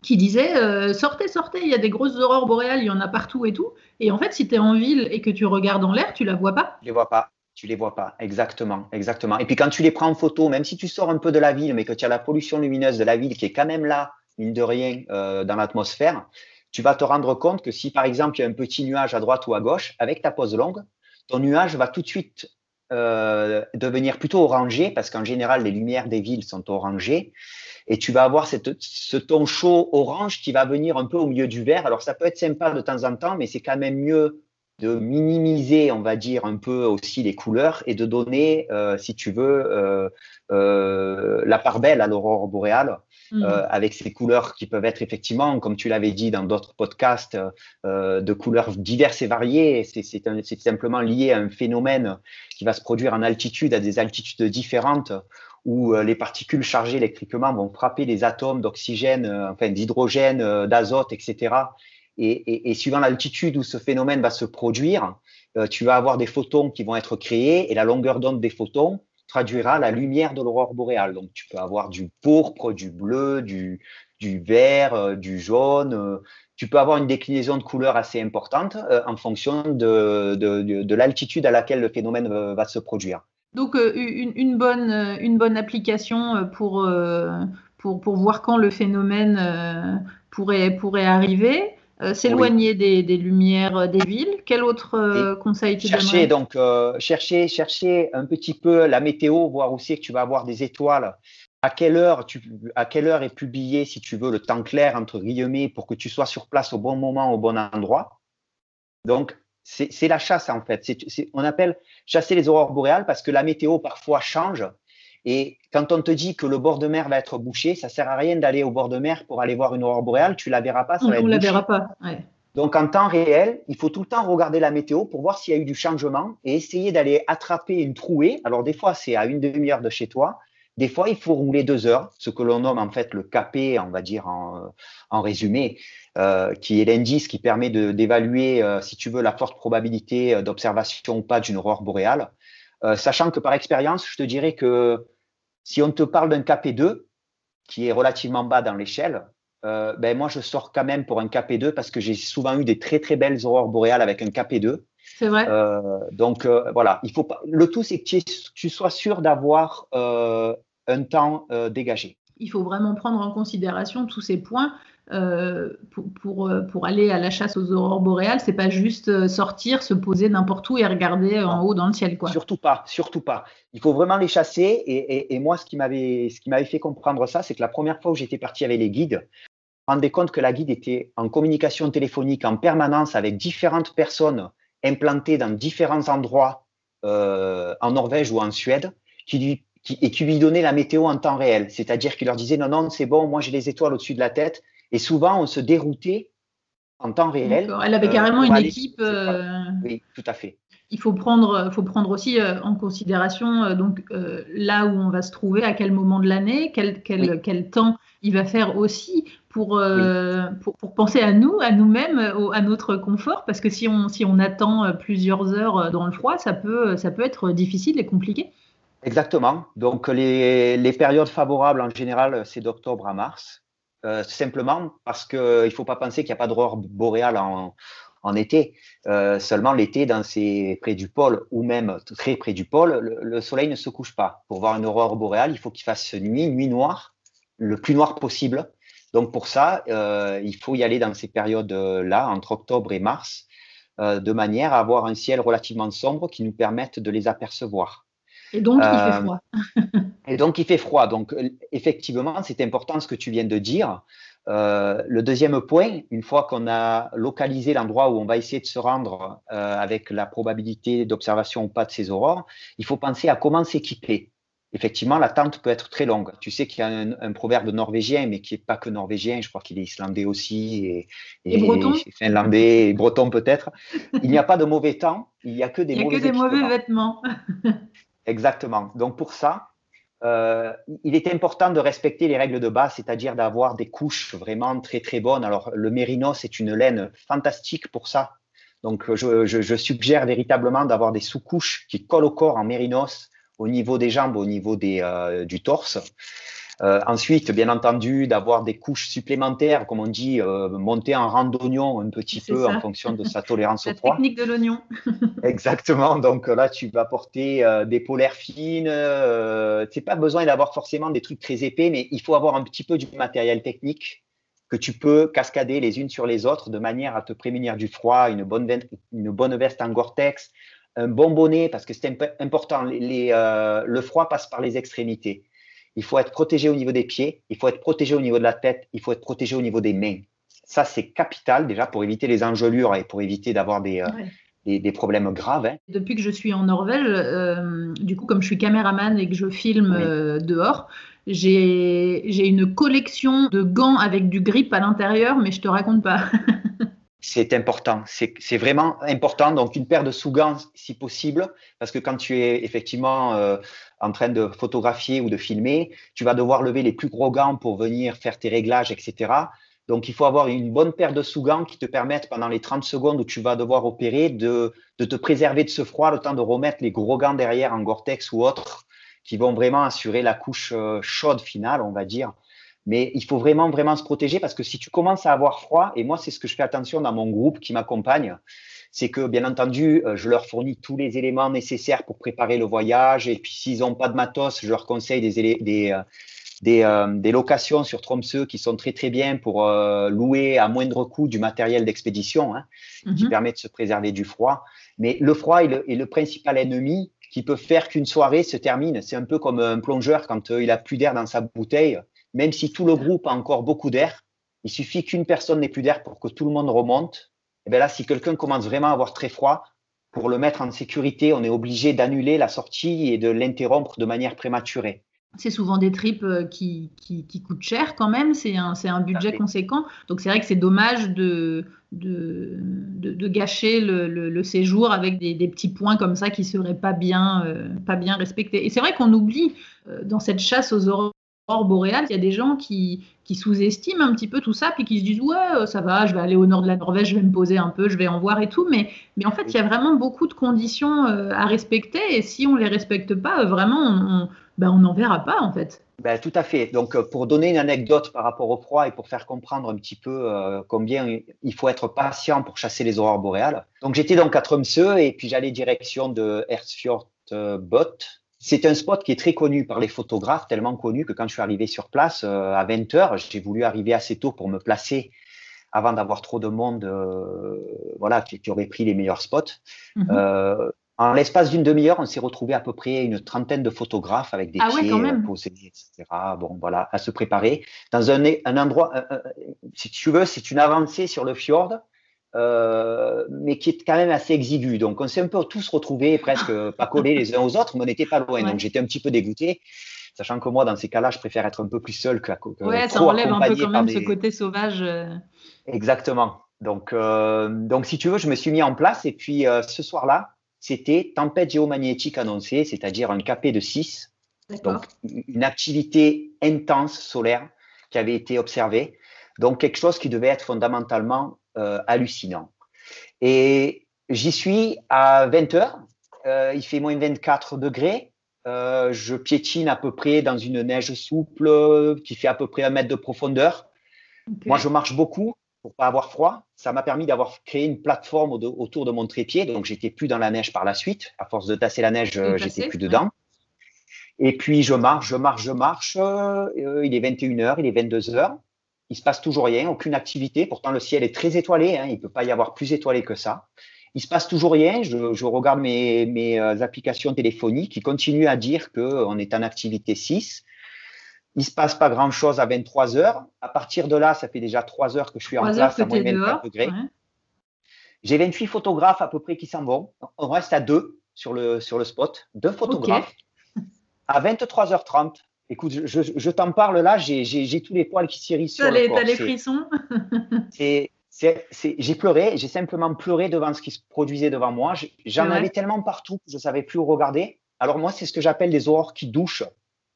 qui disaient euh, sortez, sortez, il y a des grosses aurores boréales, il y en a partout et tout. Et en fait, si tu es en ville et que tu regardes en l'air, tu la vois pas. Je les vois pas. Tu les vois pas, exactement, exactement. Et puis quand tu les prends en photo, même si tu sors un peu de la ville, mais que tu as la pollution lumineuse de la ville qui est quand même là, mine de rien, euh, dans l'atmosphère, tu vas te rendre compte que si par exemple il y a un petit nuage à droite ou à gauche, avec ta pose longue, ton nuage va tout de suite euh, devenir plutôt orangé, parce qu'en général les lumières des villes sont orangées, et tu vas avoir cette, ce ton chaud orange qui va venir un peu au milieu du vert. Alors ça peut être sympa de temps en temps, mais c'est quand même mieux de minimiser, on va dire, un peu aussi les couleurs et de donner, euh, si tu veux, euh, euh, la part belle à l'aurore boréale, mmh. avec ces couleurs qui peuvent être effectivement, comme tu l'avais dit dans d'autres podcasts, de couleurs diverses et variées. C'est simplement lié à un phénomène qui va se produire en altitude, à des altitudes différentes, où les particules chargées électriquement vont frapper les atomes d'oxygène, enfin d'hydrogène, d'azote, etc et, suivant l'altitude où ce phénomène va se produire, euh, tu vas avoir des photons qui vont être créés et la longueur d'onde des photons traduira la lumière de l'aurore boréale. Donc tu peux avoir du pourpre, du bleu, du, vert, euh, du jaune. Euh, tu peux avoir une déclinaison de couleurs assez importante en fonction de, de, de, l'altitude à laquelle le phénomène va se produire. Donc une, une, bonne, une bonne application pour, pour, pour voir quand le phénomène pourrait, pourrait arriver. Euh, s'éloigner des, lumières euh, des villes. Quel autre euh, conseil tu chercher, donc chercher, chercher un petit peu la météo, voir aussi que tu vas avoir des étoiles. À quelle heure tu, à quelle heure est publié, si tu veux, le temps clair entre guillemets pour que tu sois sur place au bon moment, au bon endroit. Donc C'est la chasse en fait. on appelle chasser les aurores boréales parce que la météo parfois change. Et quand on te dit que le bord de mer va être bouché, ça sert à rien d'aller au bord de mer pour aller voir une aurore boréale. Tu la verras pas. Ça on ne la verra pas. Donc en temps réel, il faut tout le temps regarder la météo pour voir s'il y a eu du changement et essayer d'aller attraper une trouée. Alors des fois c'est à une demi-heure de chez toi, des fois il faut rouler deux heures, ce que l'on nomme en fait le capé, on va dire en, en résumé, euh, qui est l'indice qui permet d'évaluer, euh, si tu veux, la forte probabilité d'observation ou pas d'une aurore boréale. Euh, sachant que par expérience, je te dirais que si on te parle d'un KP2, qui est relativement bas dans l'échelle, euh, ben moi je sors quand même pour un KP2 parce que j'ai souvent eu des très très belles aurores boréales avec un KP2. C'est vrai. Euh, donc euh, voilà, il faut pas. Le tout c'est que tu, tu, sois sûr d'avoir un temps dégagé. Il faut vraiment prendre en considération tous ces points. Pour, pour, pour, aller à la chasse aux aurores boréales, c'est pas juste sortir, se poser n'importe où et regarder en haut dans le ciel. Quoi. Surtout pas, surtout pas. Il faut vraiment les chasser. Et, et, moi, ce qui m'avait fait comprendre ça, c'est que la première fois où j'étais parti avec les guides, rendez compte que la guide était en communication téléphonique en permanence avec différentes personnes implantées dans différents endroits euh, en Norvège ou en Suède, qui lui, qui, et qui lui donnait la météo en temps réel. C'est-à-dire qu'il leur disait non, non, c'est bon, moi j'ai les étoiles au-dessus de la tête. Et souvent, on se déroutait en temps réel. Elle avait carrément euh, une équipe. Euh, oui, tout à fait il faut prendre, faut prendre aussi en considération donc là où on va se trouver, à quel moment de l'année, quel, quel, quel, temps il va faire aussi euh, pour, pour, penser à nous, à nous-mêmes, à notre confort, parce que si on, si on attend euh, plusieurs heures euh, dans le froid, ça peut, ça peut être difficile et compliqué. Exactement. Donc les, les périodes favorables en général, c'est d'octobre à mars, simplement parce qu'il ne faut pas penser qu'il n'y a pas d'aurore boréale en, été. seulement l'été, dans ces, près du pôle ou même très près du pôle, le, le soleil ne se couche pas. Pour voir une aurore boréale, il faut qu'il fasse nuit, nuit noire, le plus noir possible. Donc pour ça, euh, il faut y aller dans ces périodes-là, entre octobre et mars, euh, de manière à avoir un ciel relativement sombre qui nous permette de les apercevoir. Et donc il fait euh, froid. et donc il fait froid. Donc effectivement, c'est important ce que tu viens de dire. le deuxième point, une fois qu'on a localisé l'endroit où on va essayer de se rendre avec la probabilité d'observation ou pas de ces aurores, il faut penser à comment s'équiper effectivement, l'attente peut être très longue. Tu sais qu'il y a un, proverbe norvégien, mais qui n'est pas que norvégien, je crois qu'il est islandais aussi, et, et, breton. finlandais, et breton peut-être. Il n'y a pas de mauvais temps, il n'y a que des, mauvais, que des mauvais vêtements. Exactement. Donc pour ça, euh, il est important de respecter les règles de base, c'est-à-dire d'avoir des couches vraiment très très bonnes. Alors le mérinos est une laine fantastique pour ça. Donc je, je suggère véritablement d'avoir des sous-couches qui collent au corps en mérinos au niveau des jambes, au niveau des, euh, du torse. Euh, ensuite, bien entendu, d'avoir des couches supplémentaires, comme on dit, euh, monter en rang d'oignon un petit peu en fonction de sa tolérance au froid. La technique de l'oignon. Exactement. Donc là, tu vas porter euh, des polaires fines. Euh, tu n'as pas besoin d'avoir forcément des trucs très épais, mais il faut avoir un petit peu du matériel technique que tu peux cascader les unes sur les autres de manière à te prémunir du froid, une bonne, une bonne veste en Gore-Tex, un bon bonnet, parce que c'est important, les, euh, le froid passe par les extrémités. Il faut être protégé au niveau des pieds, il faut être protégé au niveau de la tête, il faut être protégé au niveau des mains. Ça, c'est capital déjà pour éviter les engelures et pour éviter d'avoir des, euh, des, problèmes graves. Hein. Depuis que je suis en Norvège, euh, du coup, comme je suis caméraman et que je filme dehors, j'ai une collection de gants avec du grip à l'intérieur, mais je te raconte pas. c'est important. C'est vraiment important. Donc, une paire de sous-gants, si possible, parce que quand tu es effectivement euh, en train de photographier ou de filmer, tu vas devoir lever les plus gros gants pour venir faire tes réglages, etc. Donc, il faut avoir une bonne paire de sous-gants qui te permettent, pendant les 30 secondes où tu vas devoir opérer, de, de te préserver de ce froid, le temps de remettre les gros gants derrière en Gore-Tex ou autres, qui vont vraiment assurer la couche euh, chaude finale, on va dire, mais il faut vraiment, vraiment se protéger parce que si tu commences à avoir froid, et moi, c'est ce que je fais attention dans mon groupe qui m'accompagne, c'est que, bien entendu, euh, je leur fournis tous les éléments nécessaires pour préparer le voyage. Et puis, s'ils n'ont pas de matos, je leur conseille des, des, euh, des, euh, des, locations sur Tromsø qui sont très, très bien pour louer à moindre coût du matériel d'expédition hein, qui mhm. permet de se préserver du froid. Mais le froid est le, est le principal ennemi qui peut faire qu'une soirée se termine. C'est un peu comme un plongeur quand il a plus d'air dans sa bouteille même si tout le groupe a encore beaucoup d'air, il suffit qu'une personne n'ait plus d'air pour que tout le monde remonte Et bien là, si quelqu'un commence vraiment à avoir très froid, pour le mettre en sécurité, on est obligé d'annuler la sortie et de l'interrompre de manière prématurée. C'est souvent des tripes euh, qui, qui, coûtent cher quand même, c'est un, un, budget conséquent. Donc c'est vrai que c'est dommage de, de, de, gâcher le, le, séjour avec des, des, petits points comme ça qui ne seraient pas bien, euh, pas bien respectés. Et c'est vrai qu'on oublie euh, dans cette chasse aux aurores boréales, il y a des gens qui, sous-estiment un petit peu tout ça, puis qui se disent ouais, ça va, je vais aller au nord de la Norvège, je vais me poser un peu, je vais en voir et tout. Mais, en fait, il y a vraiment beaucoup de conditions à respecter, et si on ne les respecte pas, vraiment, on ben, on n'en verra pas en fait. Ben, tout à fait. Donc, euh, pour donner une anecdote par rapport au froid et pour faire comprendre un petit peu euh, combien il faut être patient pour chasser les aurores boréales. Donc, j'étais donc à Tromsø et puis j'allais direction de Ersfjord euh, Bot. C'est un spot qui est très connu par les photographes, tellement connu que quand je suis arrivé sur place à 20 heures, j'ai voulu arriver assez tôt pour me placer avant d'avoir trop de monde, voilà, qui, aurait pris les meilleurs spots. Mhm. En l'espace d'une demi-heure, on s'est retrouvé à peu près une trentaine de photographes avec des ah pieds euh, posés, etc. Bon, voilà, à se préparer dans un, un endroit. Euh, euh, si tu veux, c'est une avancée sur le fjord, euh, mais qui est quand même assez exigu. Donc, on s'est un peu tous retrouvés presque pas collés les uns aux autres, mais on n'était pas loin. Donc, j'étais un petit peu dégoûté. Sachant que moi, dans ces cas-là, je préfère être un peu plus seul que, que Ouais, ça enlève un peu quand même ce côté sauvage. Exactement. Donc, donc, si tu veux, je me suis mis en place et puis ce soir-là, c'était tempête géomagnétique annoncée, c'est-à-dire un capé de 6, donc une activité intense solaire qui avait été observée, donc quelque chose qui devait être fondamentalement euh, hallucinant. Et j'y suis à 20 heures, euh, il fait moins 24 degrés, euh, je piétine à peu près dans une neige souple qui fait à peu près un mètre de profondeur. Moi, je marche beaucoup, pour pas avoir froid. Ça m'a permis d'avoir créé une plateforme autour de mon trépied, donc j'étais plus dans la neige par la suite. À force de tasser la neige, j'étais plus dedans. Et puis je marche, je marche, je marche. Euh, il est 21h, il est 22h. Il se passe toujours rien, aucune activité. Pourtant le ciel est très étoilé. Hein, il peut pas y avoir plus étoilé que ça. Il se passe toujours rien. Je, je regarde mes, mes, euh, applications téléphoniques qui continuent à dire qu'on est en activité 6 il se passe pas grand chose à 23 heures. À partir de là, ça fait déjà 3 heures que je suis en place à moins 24 degrés. J'ai 28 photographes à peu près qui s'en vont. On reste à deux sur le, sur le spot. Deux photographes. À 23h30. Écoute, je, je, t'en parle là, j'ai tous les poils qui s'irissent sur le corps. T'as les frissons J'ai pleuré, j'ai simplement pleuré devant ce qui se produisait devant moi. J'en avais tellement partout que je savais plus où regarder. Alors moi, c'est ce que j'appelle les aurores qui douchent.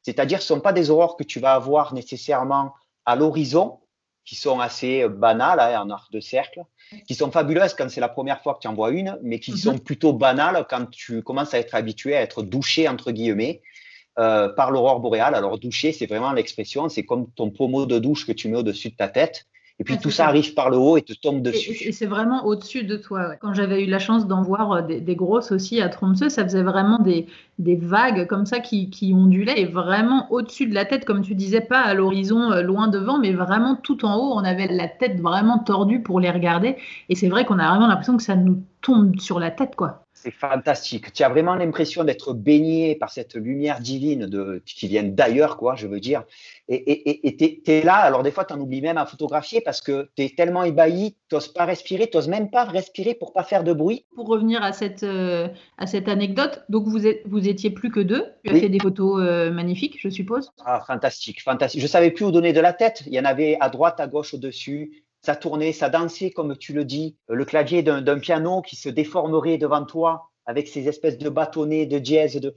C'est-à-dire, ce ne sont pas des aurores que tu vas avoir nécessairement à l'horizon, qui sont assez banales hein, en arc de cercle, qui sont fabuleuses quand c'est la première fois que tu en vois une, mais qui mhm. sont plutôt banales quand tu commences à être habitué à être douché, entre guillemets, euh, par l'aurore boréale. Alors, douché, c'est vraiment l'expression, c'est comme ton pommeau de douche que tu mets au-dessus de ta tête. Et puis tout ça, arrive par le haut et te tombe dessus. Et, c'est vraiment au-dessus de toi. Quand j'avais eu la chance d'en voir euh, des, grosses aussi à Tromsø, ça faisait vraiment des, des vagues comme ça qui, qui, ondulaient et vraiment au-dessus de la tête, comme tu disais, pas à l'horizon euh, loin devant, mais vraiment tout en haut. On avait la tête vraiment tordue pour les regarder. Et c'est vrai qu'on a vraiment l'impression que ça nous tombe sur la tête, quoi. C'est fantastique. Tu as vraiment l'impression d'être baigné par cette lumière divine de, qui vient d'ailleurs, quoi, je veux dire. Et tu es, là, alors des fois, tu en oublies même à photographier parce que tu es tellement ébahi, tu n'oses pas respirer, tu n'oses même pas respirer pour pas faire de bruit. Pour revenir à cette, euh, à cette anecdote, donc vous, êtes, vous étiez plus que deux. Tu as fait des photos euh, magnifiques, je suppose. Ah, fantastique, fantastique. Je savais plus où donner de la tête. Il y en avait à droite, à gauche, au-dessus ça tournait, ça dansait, comme tu le dis, le clavier d'un piano qui se déformerait devant toi avec ces espèces de bâtonnets, de dièse. De...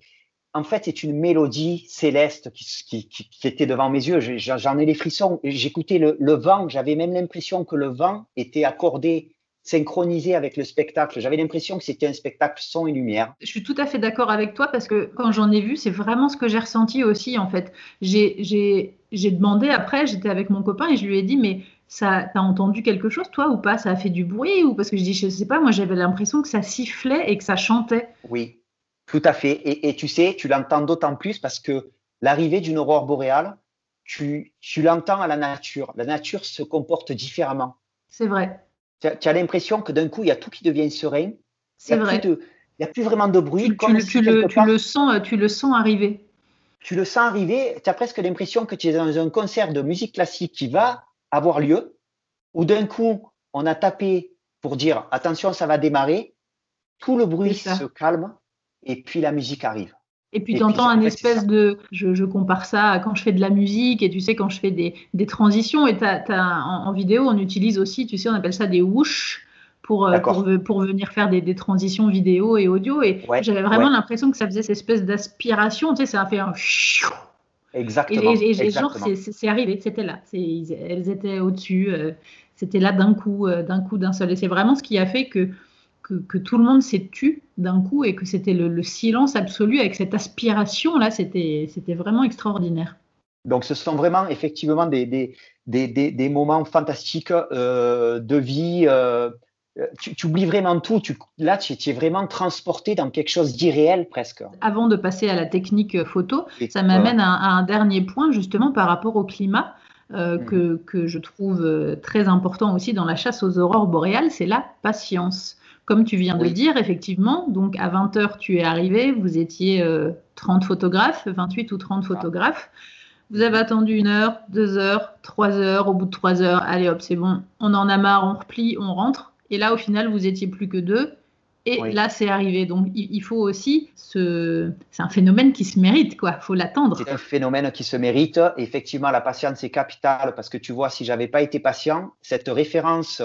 En fait, c'est une mélodie céleste qui, était devant mes yeux. J'en ai les frissons. J'écoutais le, le vent, j'avais même l'impression que le vent était accordé synchronisé avec le spectacle. J'avais l'impression que c'était un spectacle son et lumière. Je suis tout à fait d'accord avec toi parce que quand j'en ai vu, c'est vraiment ce que j'ai ressenti aussi en fait. J'ai demandé après, j'étais avec mon copain et je lui ai dit mais ça, t'as entendu quelque chose, toi, ou pas? Ça a fait du bruit ou parce que je dis, je sais pas, moi j'avais l'impression que ça sifflait et que ça chantait. Oui, tout à fait. Et, tu sais, tu l'entends d'autant plus parce que l'arrivée d'une aurore boréale, tu, tu l'entends à la nature. La nature se comporte différemment. C'est vrai. Tu as, l'impression que d'un coup, il y a tout qui devient serein. C'est vrai. Il n'y a plus vraiment de bruit. Tu, tu, le, tu, le, sens, tu le sens arriver. Tu le sens arriver. Tu as presque l'impression que tu es dans un concert de musique classique qui va avoir lieu, où d'un coup, on a tapé pour dire attention, ça va démarrer, tout le bruit se calme et puis la musique arrive. Et puis tu entends un espèce de, je, compare ça à quand je fais de la musique et tu sais quand je fais des, transitions. Et en, vidéo on utilise aussi, tu sais, on appelle ça des whoosh pour, euh, pour, venir faire des, transitions vidéo et audio. Et j'avais vraiment l'impression que ça faisait cette espèce d'aspiration, tu sais, ça a fait un Exactement. Et, et, genre c'est arrivé, c'était là, elles étaient au-dessus, euh, c'était là d'un coup, euh, d'un coup, d'un seul. Et c'est vraiment ce qui a fait que que, tout le monde s'est tu d'un coup et que c'était le, silence absolu avec cette aspiration là, c'était vraiment extraordinaire. Donc ce sont vraiment effectivement des, des, des, des moments fantastiques euh, de vie. Euh, tu, oublies vraiment tout. Tu, là, tu, es vraiment transporté dans quelque chose d'irréel presque. Avant de passer à la technique photo, ça m'amène à, un dernier point justement par rapport au climat. Euh, mm. que, que, je trouve très important aussi dans la chasse aux aurores boréales, c'est la patience. Comme tu viens de dire, effectivement, donc à 20h, tu es arrivé, vous étiez 30 euh, photographes, 28 ou 30 photographes. Vous avez attendu une heure, deux heures, trois heures. Au bout de trois heures, allez hop, c'est bon, on en a marre, on replie, on rentre. Et là, au final, vous étiez plus que deux. Et là, c'est arrivé. Donc, il, faut aussi ce. C'est un phénomène qui se mérite, quoi. Il faut l'attendre. C'est un phénomène qui se mérite. Effectivement, la patience est capitale parce que tu vois, si j'avais pas été patient, cette référence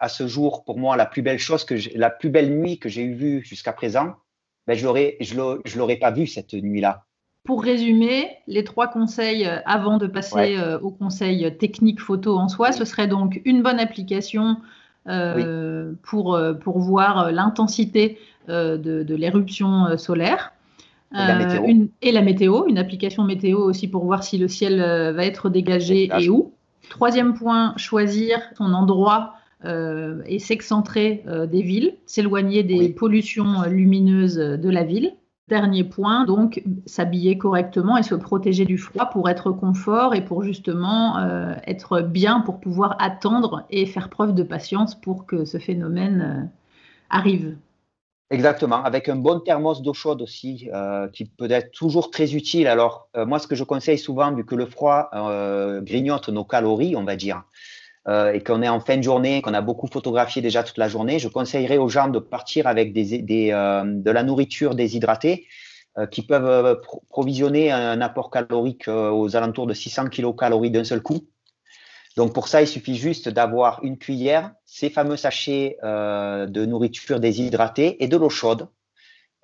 à ce jour, pour moi, la plus belle chose que la plus belle nuit que j'ai vue jusqu'à présent, ben, je l'aurais, je l'aurais pas vue cette nuit-là. Pour résumer, les trois conseils euh, avant de passer euh, au conseil technique photo en soi, ce serait donc une bonne application euh, pour, pour voir l'intensité de, l'éruption solaire. Et la, météo. Une, et la météo, une application météo aussi pour voir si le ciel va être dégagé et où. Troisième point, choisir son endroit euh, et s'excentrer euh, des villes, s'éloigner des pollutions euh, lumineuses de la ville. Dernier point, donc s'habiller correctement et se protéger du froid pour être confort et pour justement être bien pour pouvoir attendre et faire preuve de patience pour que ce phénomène arrive. Exactement, avec un bon thermos d'eau chaude aussi, qui peut être toujours très utile. Alors, moi, ce que je conseille souvent, vu que le froid grignote nos calories, on va dire, euh, et qu'on est en fin de journée, qu'on a beaucoup photographié déjà toute la journée, je conseillerais aux gens de partir avec euh, de la nourriture déshydratée euh, qui peuvent provisionner un apport calorique aux alentours de 600 kilocalories d'un seul coup. Donc pour ça, il suffit juste d'avoir une cuillère, ces fameux sachets de nourriture déshydratée et de l'eau chaude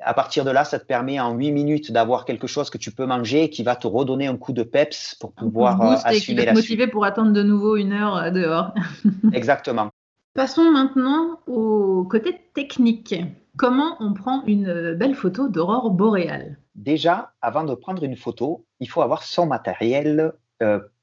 à partir de là, ça te permet en 8 minutes d'avoir quelque chose que tu peux manger et qui va te redonner un coup de peps pour pouvoir euh, assumer et qui va te motiver pour attendre de nouveau une heure euh, dehors. Exactement. Passons maintenant au côté technique. Comment on prend une euh, belle photo d'aurore boréale? Déjà, avant de prendre une photo, il faut avoir son matériel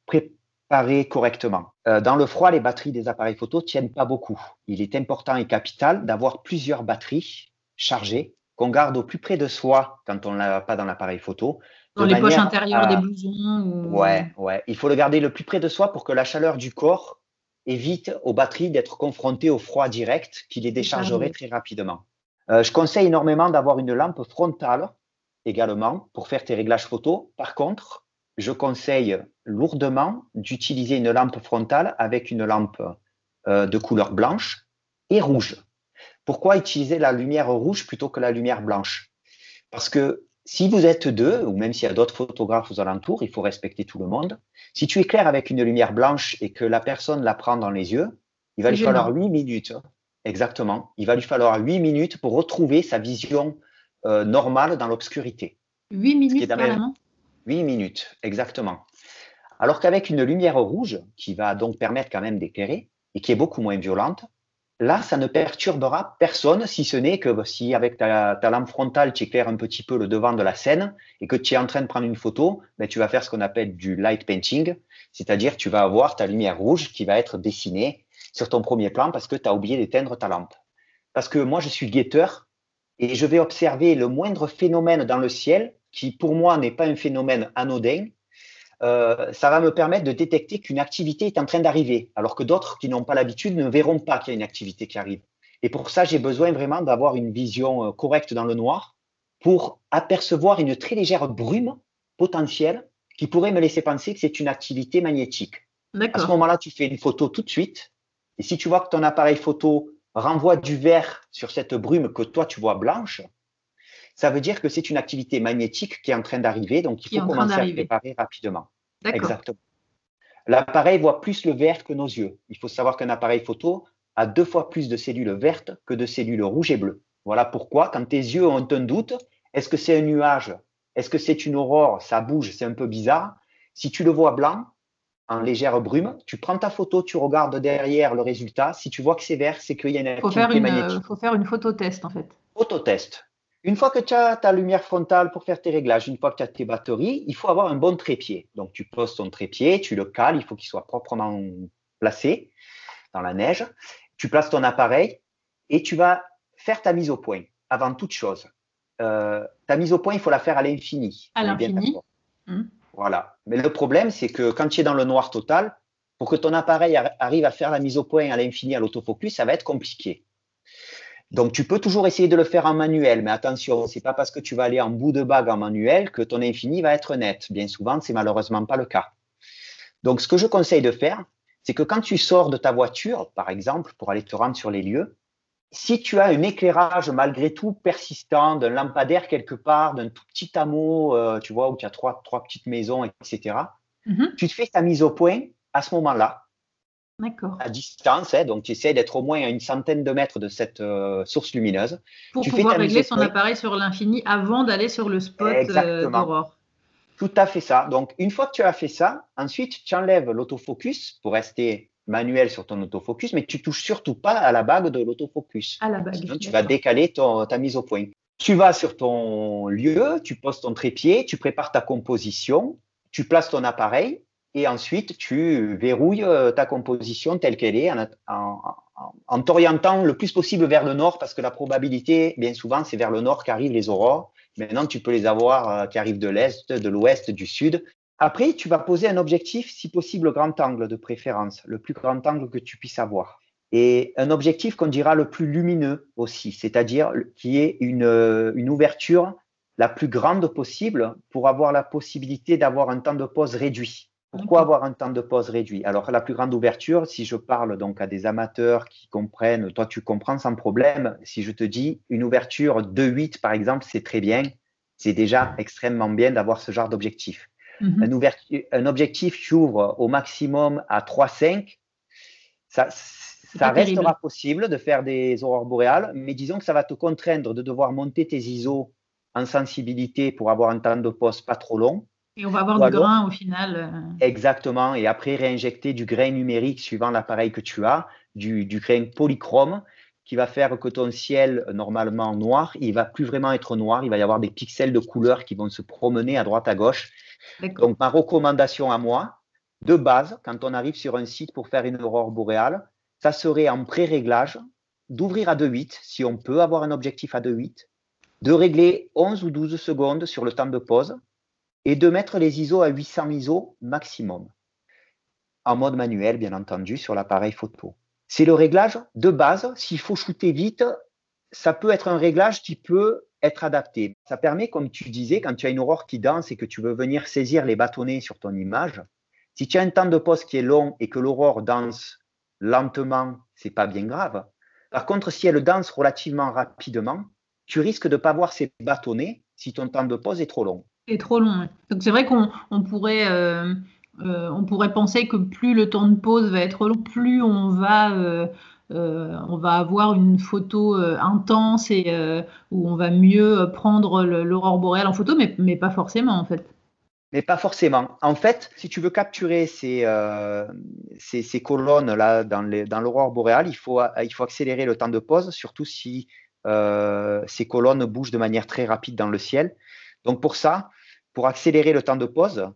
préparé correctement. dans le froid, les batteries des appareils photo tiennent pas beaucoup. Il est important et capital d'avoir plusieurs batteries chargées qu'on garde au plus près de soi quand on l'a pas dans l'appareil photo. Dans les poches intérieures des blousons ou... Ouais, ouais. Il faut le garder le plus près de soi pour que la chaleur du corps évite aux batteries d'être confrontées au froid direct qui les déchargerait très rapidement. Euh, je conseille énormément d'avoir une lampe frontale également pour faire tes réglages photo. Par contre, je conseille lourdement d'utiliser une lampe frontale avec une lampe euh, de couleur blanche et rouge. Pourquoi utiliser la lumière rouge plutôt que la lumière blanche? Parce que si vous êtes deux, ou même s'il y a d'autres photographes aux alentours, il faut respecter tout le monde. Si tu éclaires avec une lumière blanche et que la personne la prend dans les yeux, il va lui falloir huit minutes. Exactement. Il va lui falloir huit minutes pour retrouver sa vision euh, normale dans l'obscurité. Huit minutes, carrément Huit minutes, exactement. Alors qu'avec une lumière rouge, qui va donc permettre quand même d'éclairer, et qui est beaucoup moins violente, Là, ça ne perturbera personne, si ce n'est que si avec ta, lampe frontale, tu éclaires un petit peu le devant de la scène et que tu es en train de prendre une photo, ben, tu vas faire ce qu'on appelle du light painting, c'est-à-dire tu vas avoir ta lumière rouge qui va être dessinée sur ton premier plan parce que tu as oublié d'éteindre ta lampe. Parce que moi, je suis guetteur et je vais observer le moindre phénomène dans le ciel qui, pour moi, n'est pas un phénomène anodin, euh, ça va me permettre de détecter qu'une activité est en train d'arriver, alors que d'autres qui n'ont pas l'habitude ne verront pas qu'il y a une activité qui arrive. Et pour ça, j'ai besoin vraiment d'avoir une vision euh, correcte dans le noir pour apercevoir une très légère brume potentielle qui pourrait me laisser penser que c'est une activité magnétique. À ce moment-là, tu fais une photo tout de suite. Et si tu vois que ton appareil photo renvoie du vert sur cette brume que toi tu vois blanche, ça veut dire que c'est une activité magnétique qui est en train d'arriver, donc il faut commencer à préparer rapidement. Exactement. L'appareil voit plus le vert que nos yeux. Il faut savoir qu'un appareil photo a deux fois plus de cellules vertes que de cellules rouges et bleues. Voilà pourquoi, quand tes yeux ont un doute, est-ce que c'est un nuage? Est-ce que c'est une aurore? Ça bouge, c'est un peu bizarre. Si tu le vois blanc, en légère brume, tu prends ta photo, tu regardes derrière le résultat. Si tu vois que c'est vert, c'est qu'il y a une activité magnétique. Il faut faire une phototest en fait. Phototest. Une fois que tu as ta lumière frontale pour faire tes réglages, une fois que tu as tes batteries, il faut avoir un bon trépied. Donc tu poses ton trépied, tu le cales, il faut qu'il soit proprement placé dans la neige. Tu places ton appareil et tu vas faire ta mise au point avant toute chose. Euh, ta mise au point, il faut la faire à l'infini. À l'infini. Hmm. Voilà. Mais le problème, c'est que quand tu es dans le noir total, pour que ton appareil arrive à faire la mise au point à l'infini à l'autofocus, ça va être compliqué. Donc, tu peux toujours essayer de le faire en manuel, mais attention, c'est pas parce que tu vas aller en bout de bague en manuel que ton infini va être net. Bien souvent, c'est malheureusement pas le cas. Donc, ce que je conseille de faire, c'est que quand tu sors de ta voiture, par exemple, pour aller te rendre sur les lieux, si tu as un éclairage malgré tout persistant, d'un lampadaire quelque part, d'un tout petit hameau, euh, tu vois, où tu as trois, trois petites maisons, etc., mm-hmm. tu te fais ta mise au point à ce moment-là. À distance, hein, donc tu essaies d'être au moins à une centaine de mètres de cette euh, source lumineuse. Pour pouvoir régler son appareil sur l'infini avant d'aller sur le spot euh, d'aurore. Tout à fait ça. Donc, une fois que tu as fait ça, ensuite, tu enlèves l'autofocus pour rester manuel sur ton autofocus, mais tu touches surtout pas à la bague de l'autofocus. À la bague. tu vas décaler ta mise au point. Tu vas sur ton lieu, tu poses ton trépied, tu prépares ta composition, tu places ton appareil et ensuite tu verrouilles euh, ta composition telle qu'elle est en, t'orientant le plus possible vers le nord parce que la probabilité, bien souvent, c'est vers le nord qu'arrivent les aurores. Maintenant, tu peux les avoir euh, qui arrivent de l'est, de l'ouest, du sud. Après, tu vas poser un objectif, si possible, grand angle de préférence, le plus grand angle que tu puisses avoir. Et un objectif qu'on dira le plus lumineux aussi, c'est-à-dire qui est une, euh, une ouverture la plus grande possible pour avoir la possibilité d'avoir un temps de pause réduit. Pourquoi avoir un temps de pause réduit? Alors, la plus grande ouverture, si je parle donc à des amateurs qui comprennent, toi tu comprends sans problème, si je te dis une ouverture 2-8 par exemple, c'est très bien, c'est déjà extrêmement bien d'avoir ce genre d'objectif. Mhm. un, objectif qui ouvre au maximum à 3-5, ça, ça restera possible de faire des aurores boréales, mais disons que ça va te contraindre de devoir monter tes ISO en sensibilité pour avoir un temps de pause pas trop long. Et on va avoir du grain au final. Euh. Exactement. Et après, réinjecter du grain numérique suivant l'appareil que tu as, du, du, grain polychrome qui va faire que ton ciel, normalement noir, il va plus vraiment être noir. Il va y avoir des pixels de couleur qui vont se promener à droite, à gauche. Donc, ma recommandation à moi, de base, quand on arrive sur un site pour faire une aurore boréale, ça serait en pré-réglage d'ouvrir à 2.8, si on peut avoir un objectif à 2.8, de régler 11 ou 12 secondes sur le temps de pause et de mettre les ISO à 800 ISO maximum. En mode manuel, bien entendu, sur l'appareil photo. C'est le réglage de base. S'il faut shooter vite, ça peut être un réglage qui peut être adapté. Ça permet, comme tu disais, quand tu as une aurore qui danse et que tu veux venir saisir les bâtonnets sur ton image, si tu as un temps de pause qui est long et que l'aurore danse lentement, c'est pas bien grave. Par contre, si elle danse relativement rapidement, tu risques de ne pas voir ces bâtonnets si ton temps de pause est trop long. C'est trop long. Donc c'est vrai qu'on pourrait, euh, euh, on pourrait penser que plus le temps de pause va être long, plus on va euh, on va avoir une photo intense et où on va mieux prendre l'aurore boréale en photo, mais, pas forcément en fait. Mais pas forcément. En fait, si tu veux capturer ces, ces, ces colonnes-là dans l'aurore boréale, il faut, il faut accélérer le temps de pause, surtout si ces colonnes bougent de manière très rapide dans le ciel. Donc pour ça, pour accélérer le temps de pause,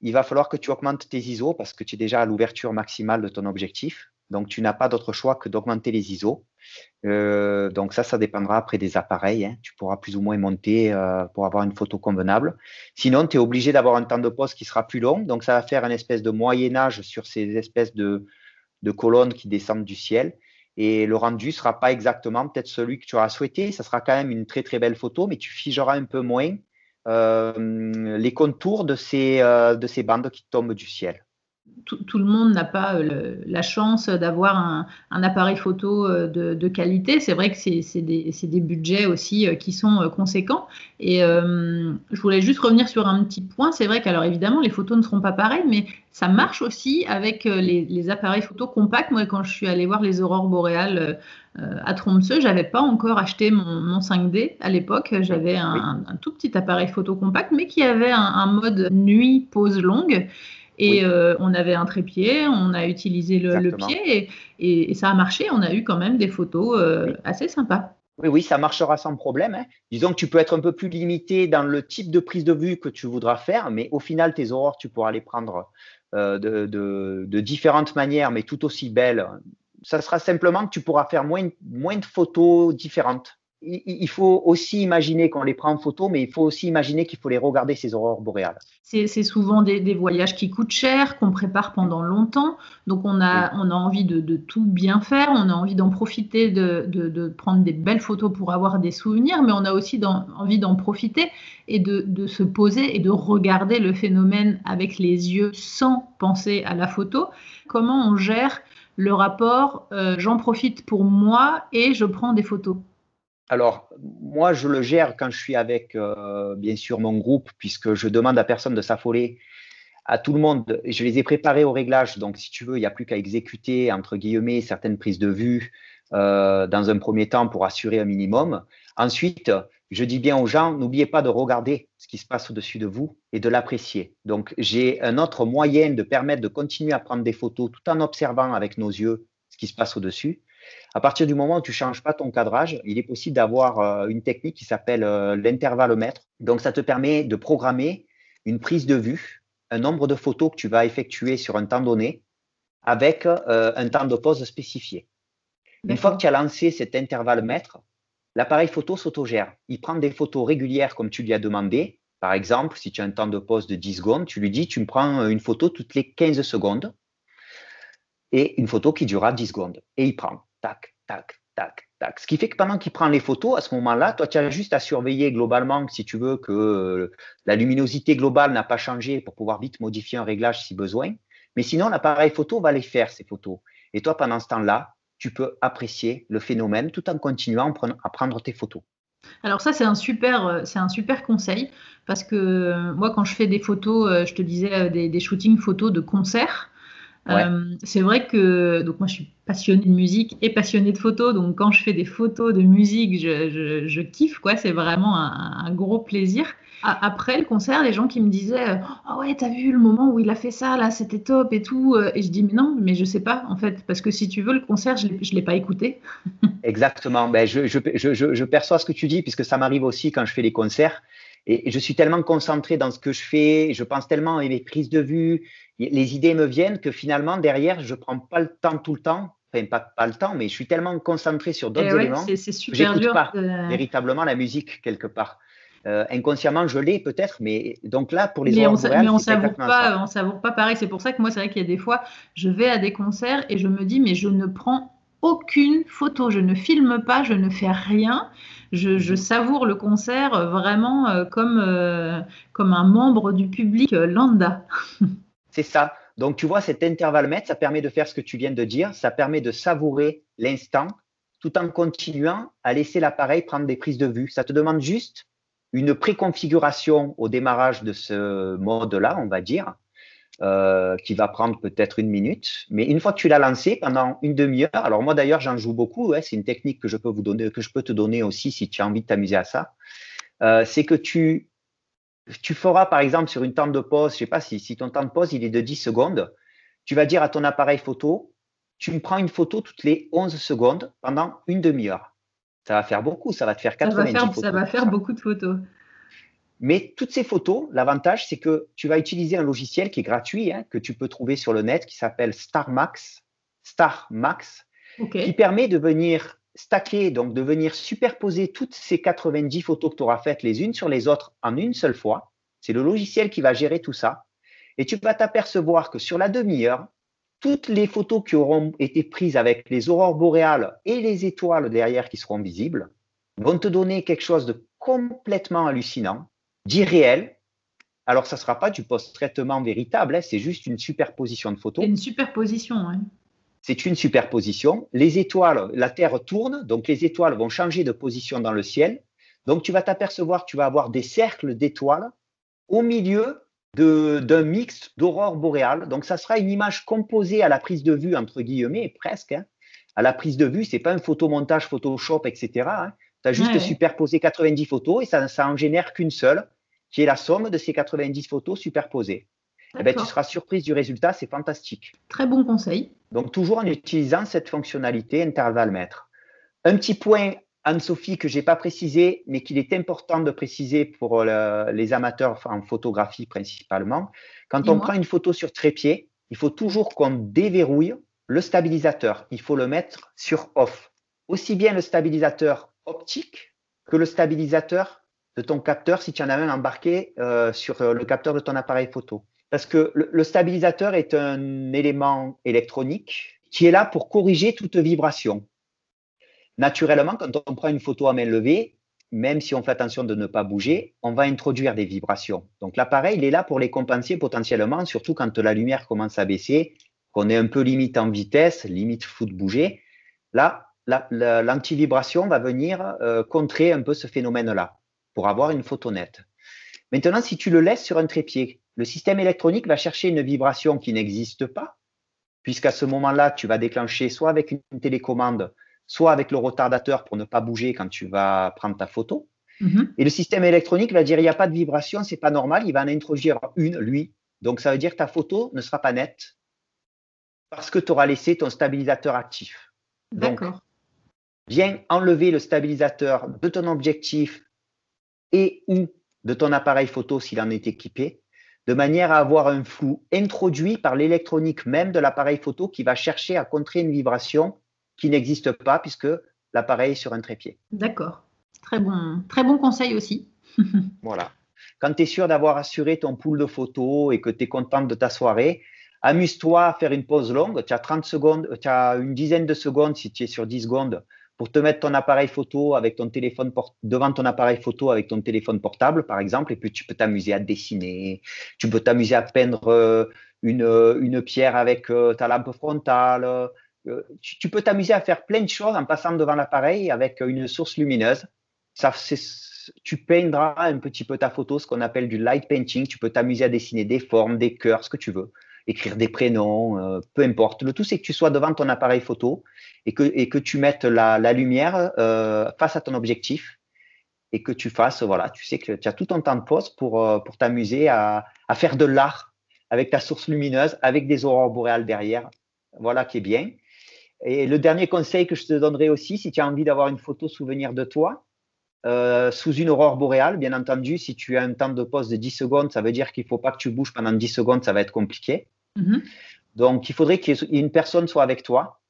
il va falloir que tu augmentes tes ISO parce que tu es déjà à l'ouverture maximale de ton objectif. Donc, tu n'as pas d'autre choix que d'augmenter les ISO. Euh, donc, ça, ça dépendra après des appareils. Hein. Tu pourras plus ou moins monter euh, pour avoir une photo convenable. Sinon, tu es obligé d'avoir un temps de pause qui sera plus long. Donc, ça va faire une espèce de moyen-âge sur ces espèces de, colonnes qui descendent du ciel. Et le rendu sera pas exactement peut-être celui que tu auras souhaité. Ça sera quand même une très, très belle photo, mais tu figeras un peu moins les contours de ces, de ces bandes qui tombent du ciel. Tout, le monde n'a pas la chance d'avoir un, appareil photo de, qualité. C'est vrai que c'est des, des, budgets aussi qui sont conséquents. Et je voulais juste revenir sur un petit point. C'est vrai qu'alors évidemment, les photos ne seront pas pareilles, mais ça marche aussi avec les, appareils photo compacts. Moi, quand je suis allée voir les aurores boréales à Tromsø, j'avais pas encore acheté mon, 5D à l'époque. J'avais un, tout petit appareil photo compact, mais qui avait un mode nuit pose longue. Et euh, on avait un trépied, on a utilisé le, pied et, ça a marché. On a eu quand même des photos euh, assez sympas. Oui, oui, ça marchera sans problème. Hein. Disons que tu peux être un peu plus limité dans le type de prise de vue que tu voudras faire, mais au final, tes aurores, tu pourras les prendre euh, de, différentes manières, mais tout aussi belles. Ça sera simplement que tu pourras faire moins, moins de photos différentes il faut aussi imaginer qu'on les prend en photo, mais il faut aussi imaginer qu'il faut les regarder, ces aurores boréales. C'est souvent des, voyages qui coûtent cher, qu'on prépare pendant longtemps. Donc, on a, on a envie de, tout bien faire, on a envie d'en profiter, de, prendre des belles photos pour avoir des souvenirs, mais on a aussi envie d'en profiter et de, se poser et de regarder le phénomène avec les yeux sans penser à la photo. Comment on gère le rapport euh, j'en profite pour moi et je prends des photos? Alors, moi, je le gère quand je suis avec, euh, bien sûr, mon groupe, puisque je demande à personne de s'affoler. À tout le monde, je les ai préparés au réglage. Donc, si tu veux, il n'y a plus qu'à exécuter, entre guillemets, certaines prises de vue euh, dans un premier temps pour assurer un minimum. Ensuite, je dis bien aux gens, n'oubliez pas de regarder ce qui se passe au-dessus de vous et de l'apprécier. Donc, j'ai un autre moyen de permettre de continuer à prendre des photos tout en observant avec nos yeux ce qui se passe au-dessus. À partir du moment où tu ne changes pas ton cadrage, il est possible d'avoir euh, une technique qui s'appelle euh, l'intervallomètre. Donc, ça te permet de programmer une prise de vue, un nombre de photos que tu vas effectuer sur un temps donné avec euh, un temps de pause spécifié. Une fois que tu as lancé cet intervallomètre, l'appareil photo s'autogère. Il prend des photos régulières comme tu lui as demandé. Par exemple, si tu as un temps de pause de 10 secondes, tu lui dis tu me prends une photo toutes les 15 secondes et une photo qui durera 10 secondes. Et il prend tac, tac, tac, tac. Ce qui fait que pendant qu'il prend les photos, à ce moment-là, toi, tu as juste à surveiller globalement, si tu veux, que euh, la luminosité globale n'a pas changé pour pouvoir vite modifier un réglage si besoin. Mais sinon, l'appareil photo va les faire, ces photos. Et toi, pendant ce temps-là, tu peux apprécier le phénomène tout en continuant à prendre tes photos. Alors ça, c'est un super, euh, un super conseil parce que euh, moi, quand je fais des photos, je te disais des, des shootings photos de concerts, euh, c'est vrai que donc moi je suis passionnée de musique et passionnée de photos, donc quand je fais des photos de musique, je, je, kiffe quoi, c'est vraiment un, gros plaisir. Après le concert, les gens qui me disaient ah ouais t'as vu le moment où il a fait ça là, c'était top et tout, et je dis mais non, mais je sais pas en fait, parce que si tu veux le concert, je l'ai pas écouté. Exactement, ben, je, je, je, perçois ce que tu dis puisque ça m'arrive aussi quand je fais les concerts. Et je suis tellement concentré dans ce que je fais, je pense tellement à mes prises de vue, les idées me viennent que finalement, derrière, je ne prends pas le temps tout le temps. Enfin, pas, pas le temps, mais je suis tellement concentré sur d'autres eh éléments que je n'écoute pas véritablement la musique quelque part. Euh, inconsciemment, je l'ai peut-être, mais donc là, pour les mais on, mais on savoure pas, on savoure pas pareil. C'est pour ça que moi, c'est vrai qu'il y a des fois, je vais à des concerts et je me dis, mais je ne prends aucune photo, je ne filme pas, je ne fais rien. Je, je savoure le concert vraiment euh, comme, euh, comme un membre du public lambda. C'est ça. Donc, tu vois, cet intervalle mètre, ça permet de faire ce que tu viens de dire. Ça permet de savourer l'instant tout en continuant à laisser l'appareil prendre des prises de vue. Ça te demande juste une préconfiguration au démarrage de ce mode-là, on va dire, euh, qui va prendre peut-être une minute. Mais une fois que tu l'as lancé pendant une demi-heure, alors moi d'ailleurs j'en joue beaucoup, c'est une technique que je peux vous donner, que je peux te donner aussi si tu as envie de t'amuser à ça. Euh, c'est que tu tu feras par exemple sur une temps de pause, je sais pas si, si ton temps de pause il est de 10 secondes, tu vas dire à ton appareil photo, tu me prends une photo toutes les 11 secondes pendant une demi-heure. Ça va faire beaucoup, ça va te faire 90 ça va faire, Ça va faire beaucoup de photos. Mais toutes ces photos, l'avantage, c'est que tu vas utiliser un logiciel qui est gratuit, hein, que tu peux trouver sur le net, qui s'appelle StarMax, StarMax, qui permet de venir stacker, donc de venir superposer toutes ces 90 photos que tu auras faites les unes sur les autres en une seule fois. C'est le logiciel qui va gérer tout ça. Et tu vas t'apercevoir que sur la demi-heure, toutes les photos qui auront été prises avec les aurores boréales et les étoiles derrière qui seront visibles vont te donner quelque chose de complètement hallucinant, d'irréel, Alors, ça ne sera pas du post-traitement véritable, hein, c'est juste une superposition de photos. Une superposition, oui. C'est une superposition. Les étoiles, la Terre tourne, donc les étoiles vont changer de position dans le ciel. Donc, tu vas t'apercevoir que tu vas avoir des cercles d'étoiles au milieu d'un mix d'aurore boréale. Donc, ça sera une image composée à la prise de vue, entre guillemets, presque. Hein. À la prise de vue, c'est pas un photomontage Photoshop, etc. Tu as juste superposé 90 photos et ça, ça en génère qu'une seule, qui est la somme de ces 90 photos superposées. Eh ben, tu seras surprise du résultat, c'est fantastique. Très bon conseil. Donc, toujours en utilisant cette fonctionnalité intervalle mètre. Un petit point Anne-Sophie, que je n'ai pas précisé, mais qu'il est important de préciser pour les amateurs en photographie principalement. Quand on prend une photo sur trépied, il faut toujours qu'on déverrouille le stabilisateur. Il faut le mettre sur off. Aussi bien le stabilisateur optique que le stabilisateur de ton capteur si tu en as un embarqué euh, sur le capteur de ton appareil photo. Parce que le stabilisateur est un élément électronique qui est là pour corriger toute vibration naturellement, quand on prend une photo à main levée, même si on fait attention de ne pas bouger, on va introduire des vibrations. Donc l'appareil, il est là pour les compenser potentiellement, surtout quand la lumière commence à baisser, qu'on est un peu limite en vitesse, limite fou de bouger. Là, l'anti-vibration va venir euh, contrer un peu ce phénomène-là pour avoir une photo nette. Maintenant, si tu le laisses sur un trépied, le système électronique va chercher une vibration qui n'existe pas, puisqu'à ce moment-là, tu vas déclencher soit avec une télécommande, soit avec le retardateur pour ne pas bouger quand tu vas prendre ta photo. Mhm. Et le système électronique va dire il n'y a pas de vibration, c'est pas normal, il va en introduire une, lui. Donc ça veut dire que ta photo ne sera pas nette parce que tu auras laissé ton stabilisateur actif. D'accord. Viens enlever le stabilisateur de ton objectif et ou de ton appareil photo s'il en est équipé, de manière à avoir un flou introduit par l'électronique même de l'appareil photo qui va chercher à contrer une vibration qui n'existe pas puisque l'appareil est sur un trépied. D'accord. Très bon, très bon conseil aussi. voilà. Quand tu es sûr d'avoir assuré ton pool de photos et que tu es contente de ta soirée, amuse-toi à faire une pause longue. Tu as 30 secondes, tu as une dizaine de secondes si tu es sur 10 secondes pour te mettre ton appareil photo avec ton téléphone devant ton appareil photo avec ton téléphone portable, par exemple, et puis tu peux t'amuser à dessiner, tu peux t'amuser à peindre euh, une, une pierre avec euh, ta lampe frontale, tu, peux t'amuser à faire plein de choses en passant devant l'appareil avec une source lumineuse. Ça, tu peindras un petit peu ta photo, ce qu'on appelle du light painting. Tu peux t'amuser à dessiner des formes, des cœurs, ce que tu veux, écrire des prénoms, euh, peu importe. Le tout, c'est que tu sois devant ton appareil photo et que, tu mettes la, lumière euh, face à ton objectif et que tu fasses, voilà, tu sais que tu as tout ton temps de pause pour, euh, t'amuser à, faire de l'art avec ta source lumineuse, avec des aurores boréales derrière. Voilà qui est bien. Et le dernier conseil que je te donnerai aussi, si tu as envie d'avoir une photo souvenir de toi, sous une aurore boréale, bien entendu, si tu as un temps de pause de 10 secondes, ça veut dire qu'il ne faut pas que tu bouges pendant 10 secondes, ça va être compliqué. Mm-hmm. Donc, il faudrait qu'une personne soit avec toi,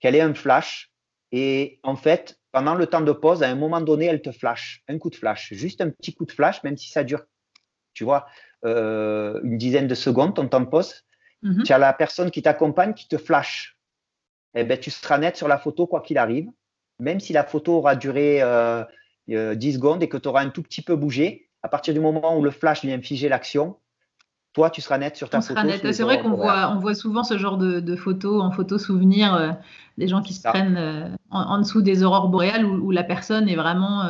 qu'elle ait un flash. Et en fait, pendant le temps de pause, à un moment donné, elle te flash, un coup de flash, juste un petit coup de flash, même si ça dure, tu vois, euh, une dizaine de secondes, ton temps de pause. Mm-hmm. Tu as la personne qui t'accompagne qui te flash eh ben, tu seras net sur la photo quoi qu'il arrive. Même si la photo aura duré euh, 10 euh, secondes et que tu auras un tout petit peu bougé, à partir du moment où le flash vient figer l'action, toi, tu seras net sur ta photo. C'est vrai qu'on voit, on voit souvent ce genre de, photos en photo souvenir, euh, des gens qui se prennent euh, en, dessous des aurores boréales où, la personne est vraiment.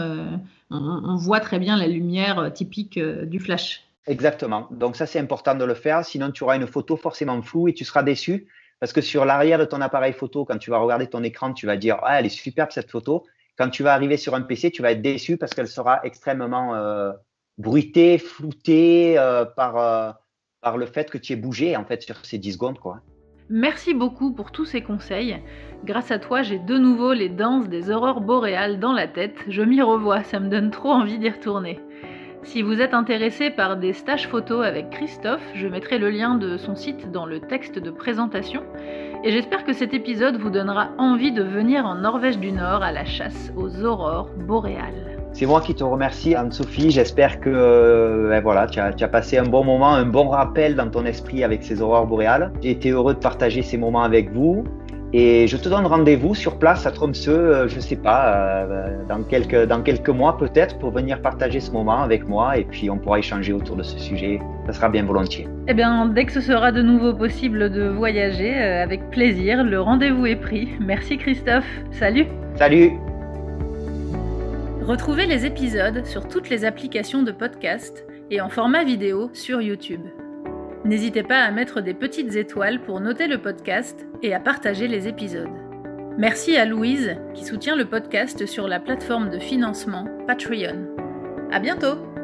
On, on, voit très bien la lumière typique du flash. Exactement. Donc, ça, c'est important de le faire. Sinon, tu auras une photo forcément floue et tu seras déçu parce que sur l'arrière de ton appareil photo, quand tu vas regarder ton écran, tu vas dire ah, elle est superbe cette photo. Quand tu vas arriver sur un PC, tu vas être déçu parce qu'elle sera extrêmement euh, bruitée, floutée euh, par, euh, le fait que tu aies bougé en fait sur ces 10 secondes. Quoi. Merci beaucoup pour tous ces conseils. Grâce à toi, j'ai de nouveau les danses des aurores boréales dans la tête. Je m'y revois, ça me donne trop envie d'y retourner. Si vous êtes intéressé par des stages photos avec Christophe, je mettrai le lien de son site dans le texte de présentation. Et j'espère que cet épisode vous donnera envie de venir en Norvège du Nord à la chasse aux aurores boréales. C'est moi qui te remercie, Anne-Sophie. J'espère que euh, ben voilà, tu as, tu as, passé un bon moment, un bon rappel dans ton esprit avec ces aurores boréales. J'ai été heureux de partager ces moments avec vous. Et je te donne rendez-vous sur place à Tromsø, euh, je ne sais pas, euh, dans, quelques, dans quelques mois peut-être, pour venir partager ce moment avec moi et puis on pourra échanger autour de ce sujet. Ça sera bien volontiers. Eh bien, dès que ce sera de nouveau possible de voyager, avec plaisir, le rendez-vous est pris. Merci Christophe. Salut Salut Retrouvez les épisodes sur toutes les applications de podcast et en format vidéo sur YouTube. N'hésitez pas à mettre des petites étoiles pour noter le podcast et à partager les épisodes. Merci à Louise qui soutient le podcast sur la plateforme de financement Patreon. À bientôt!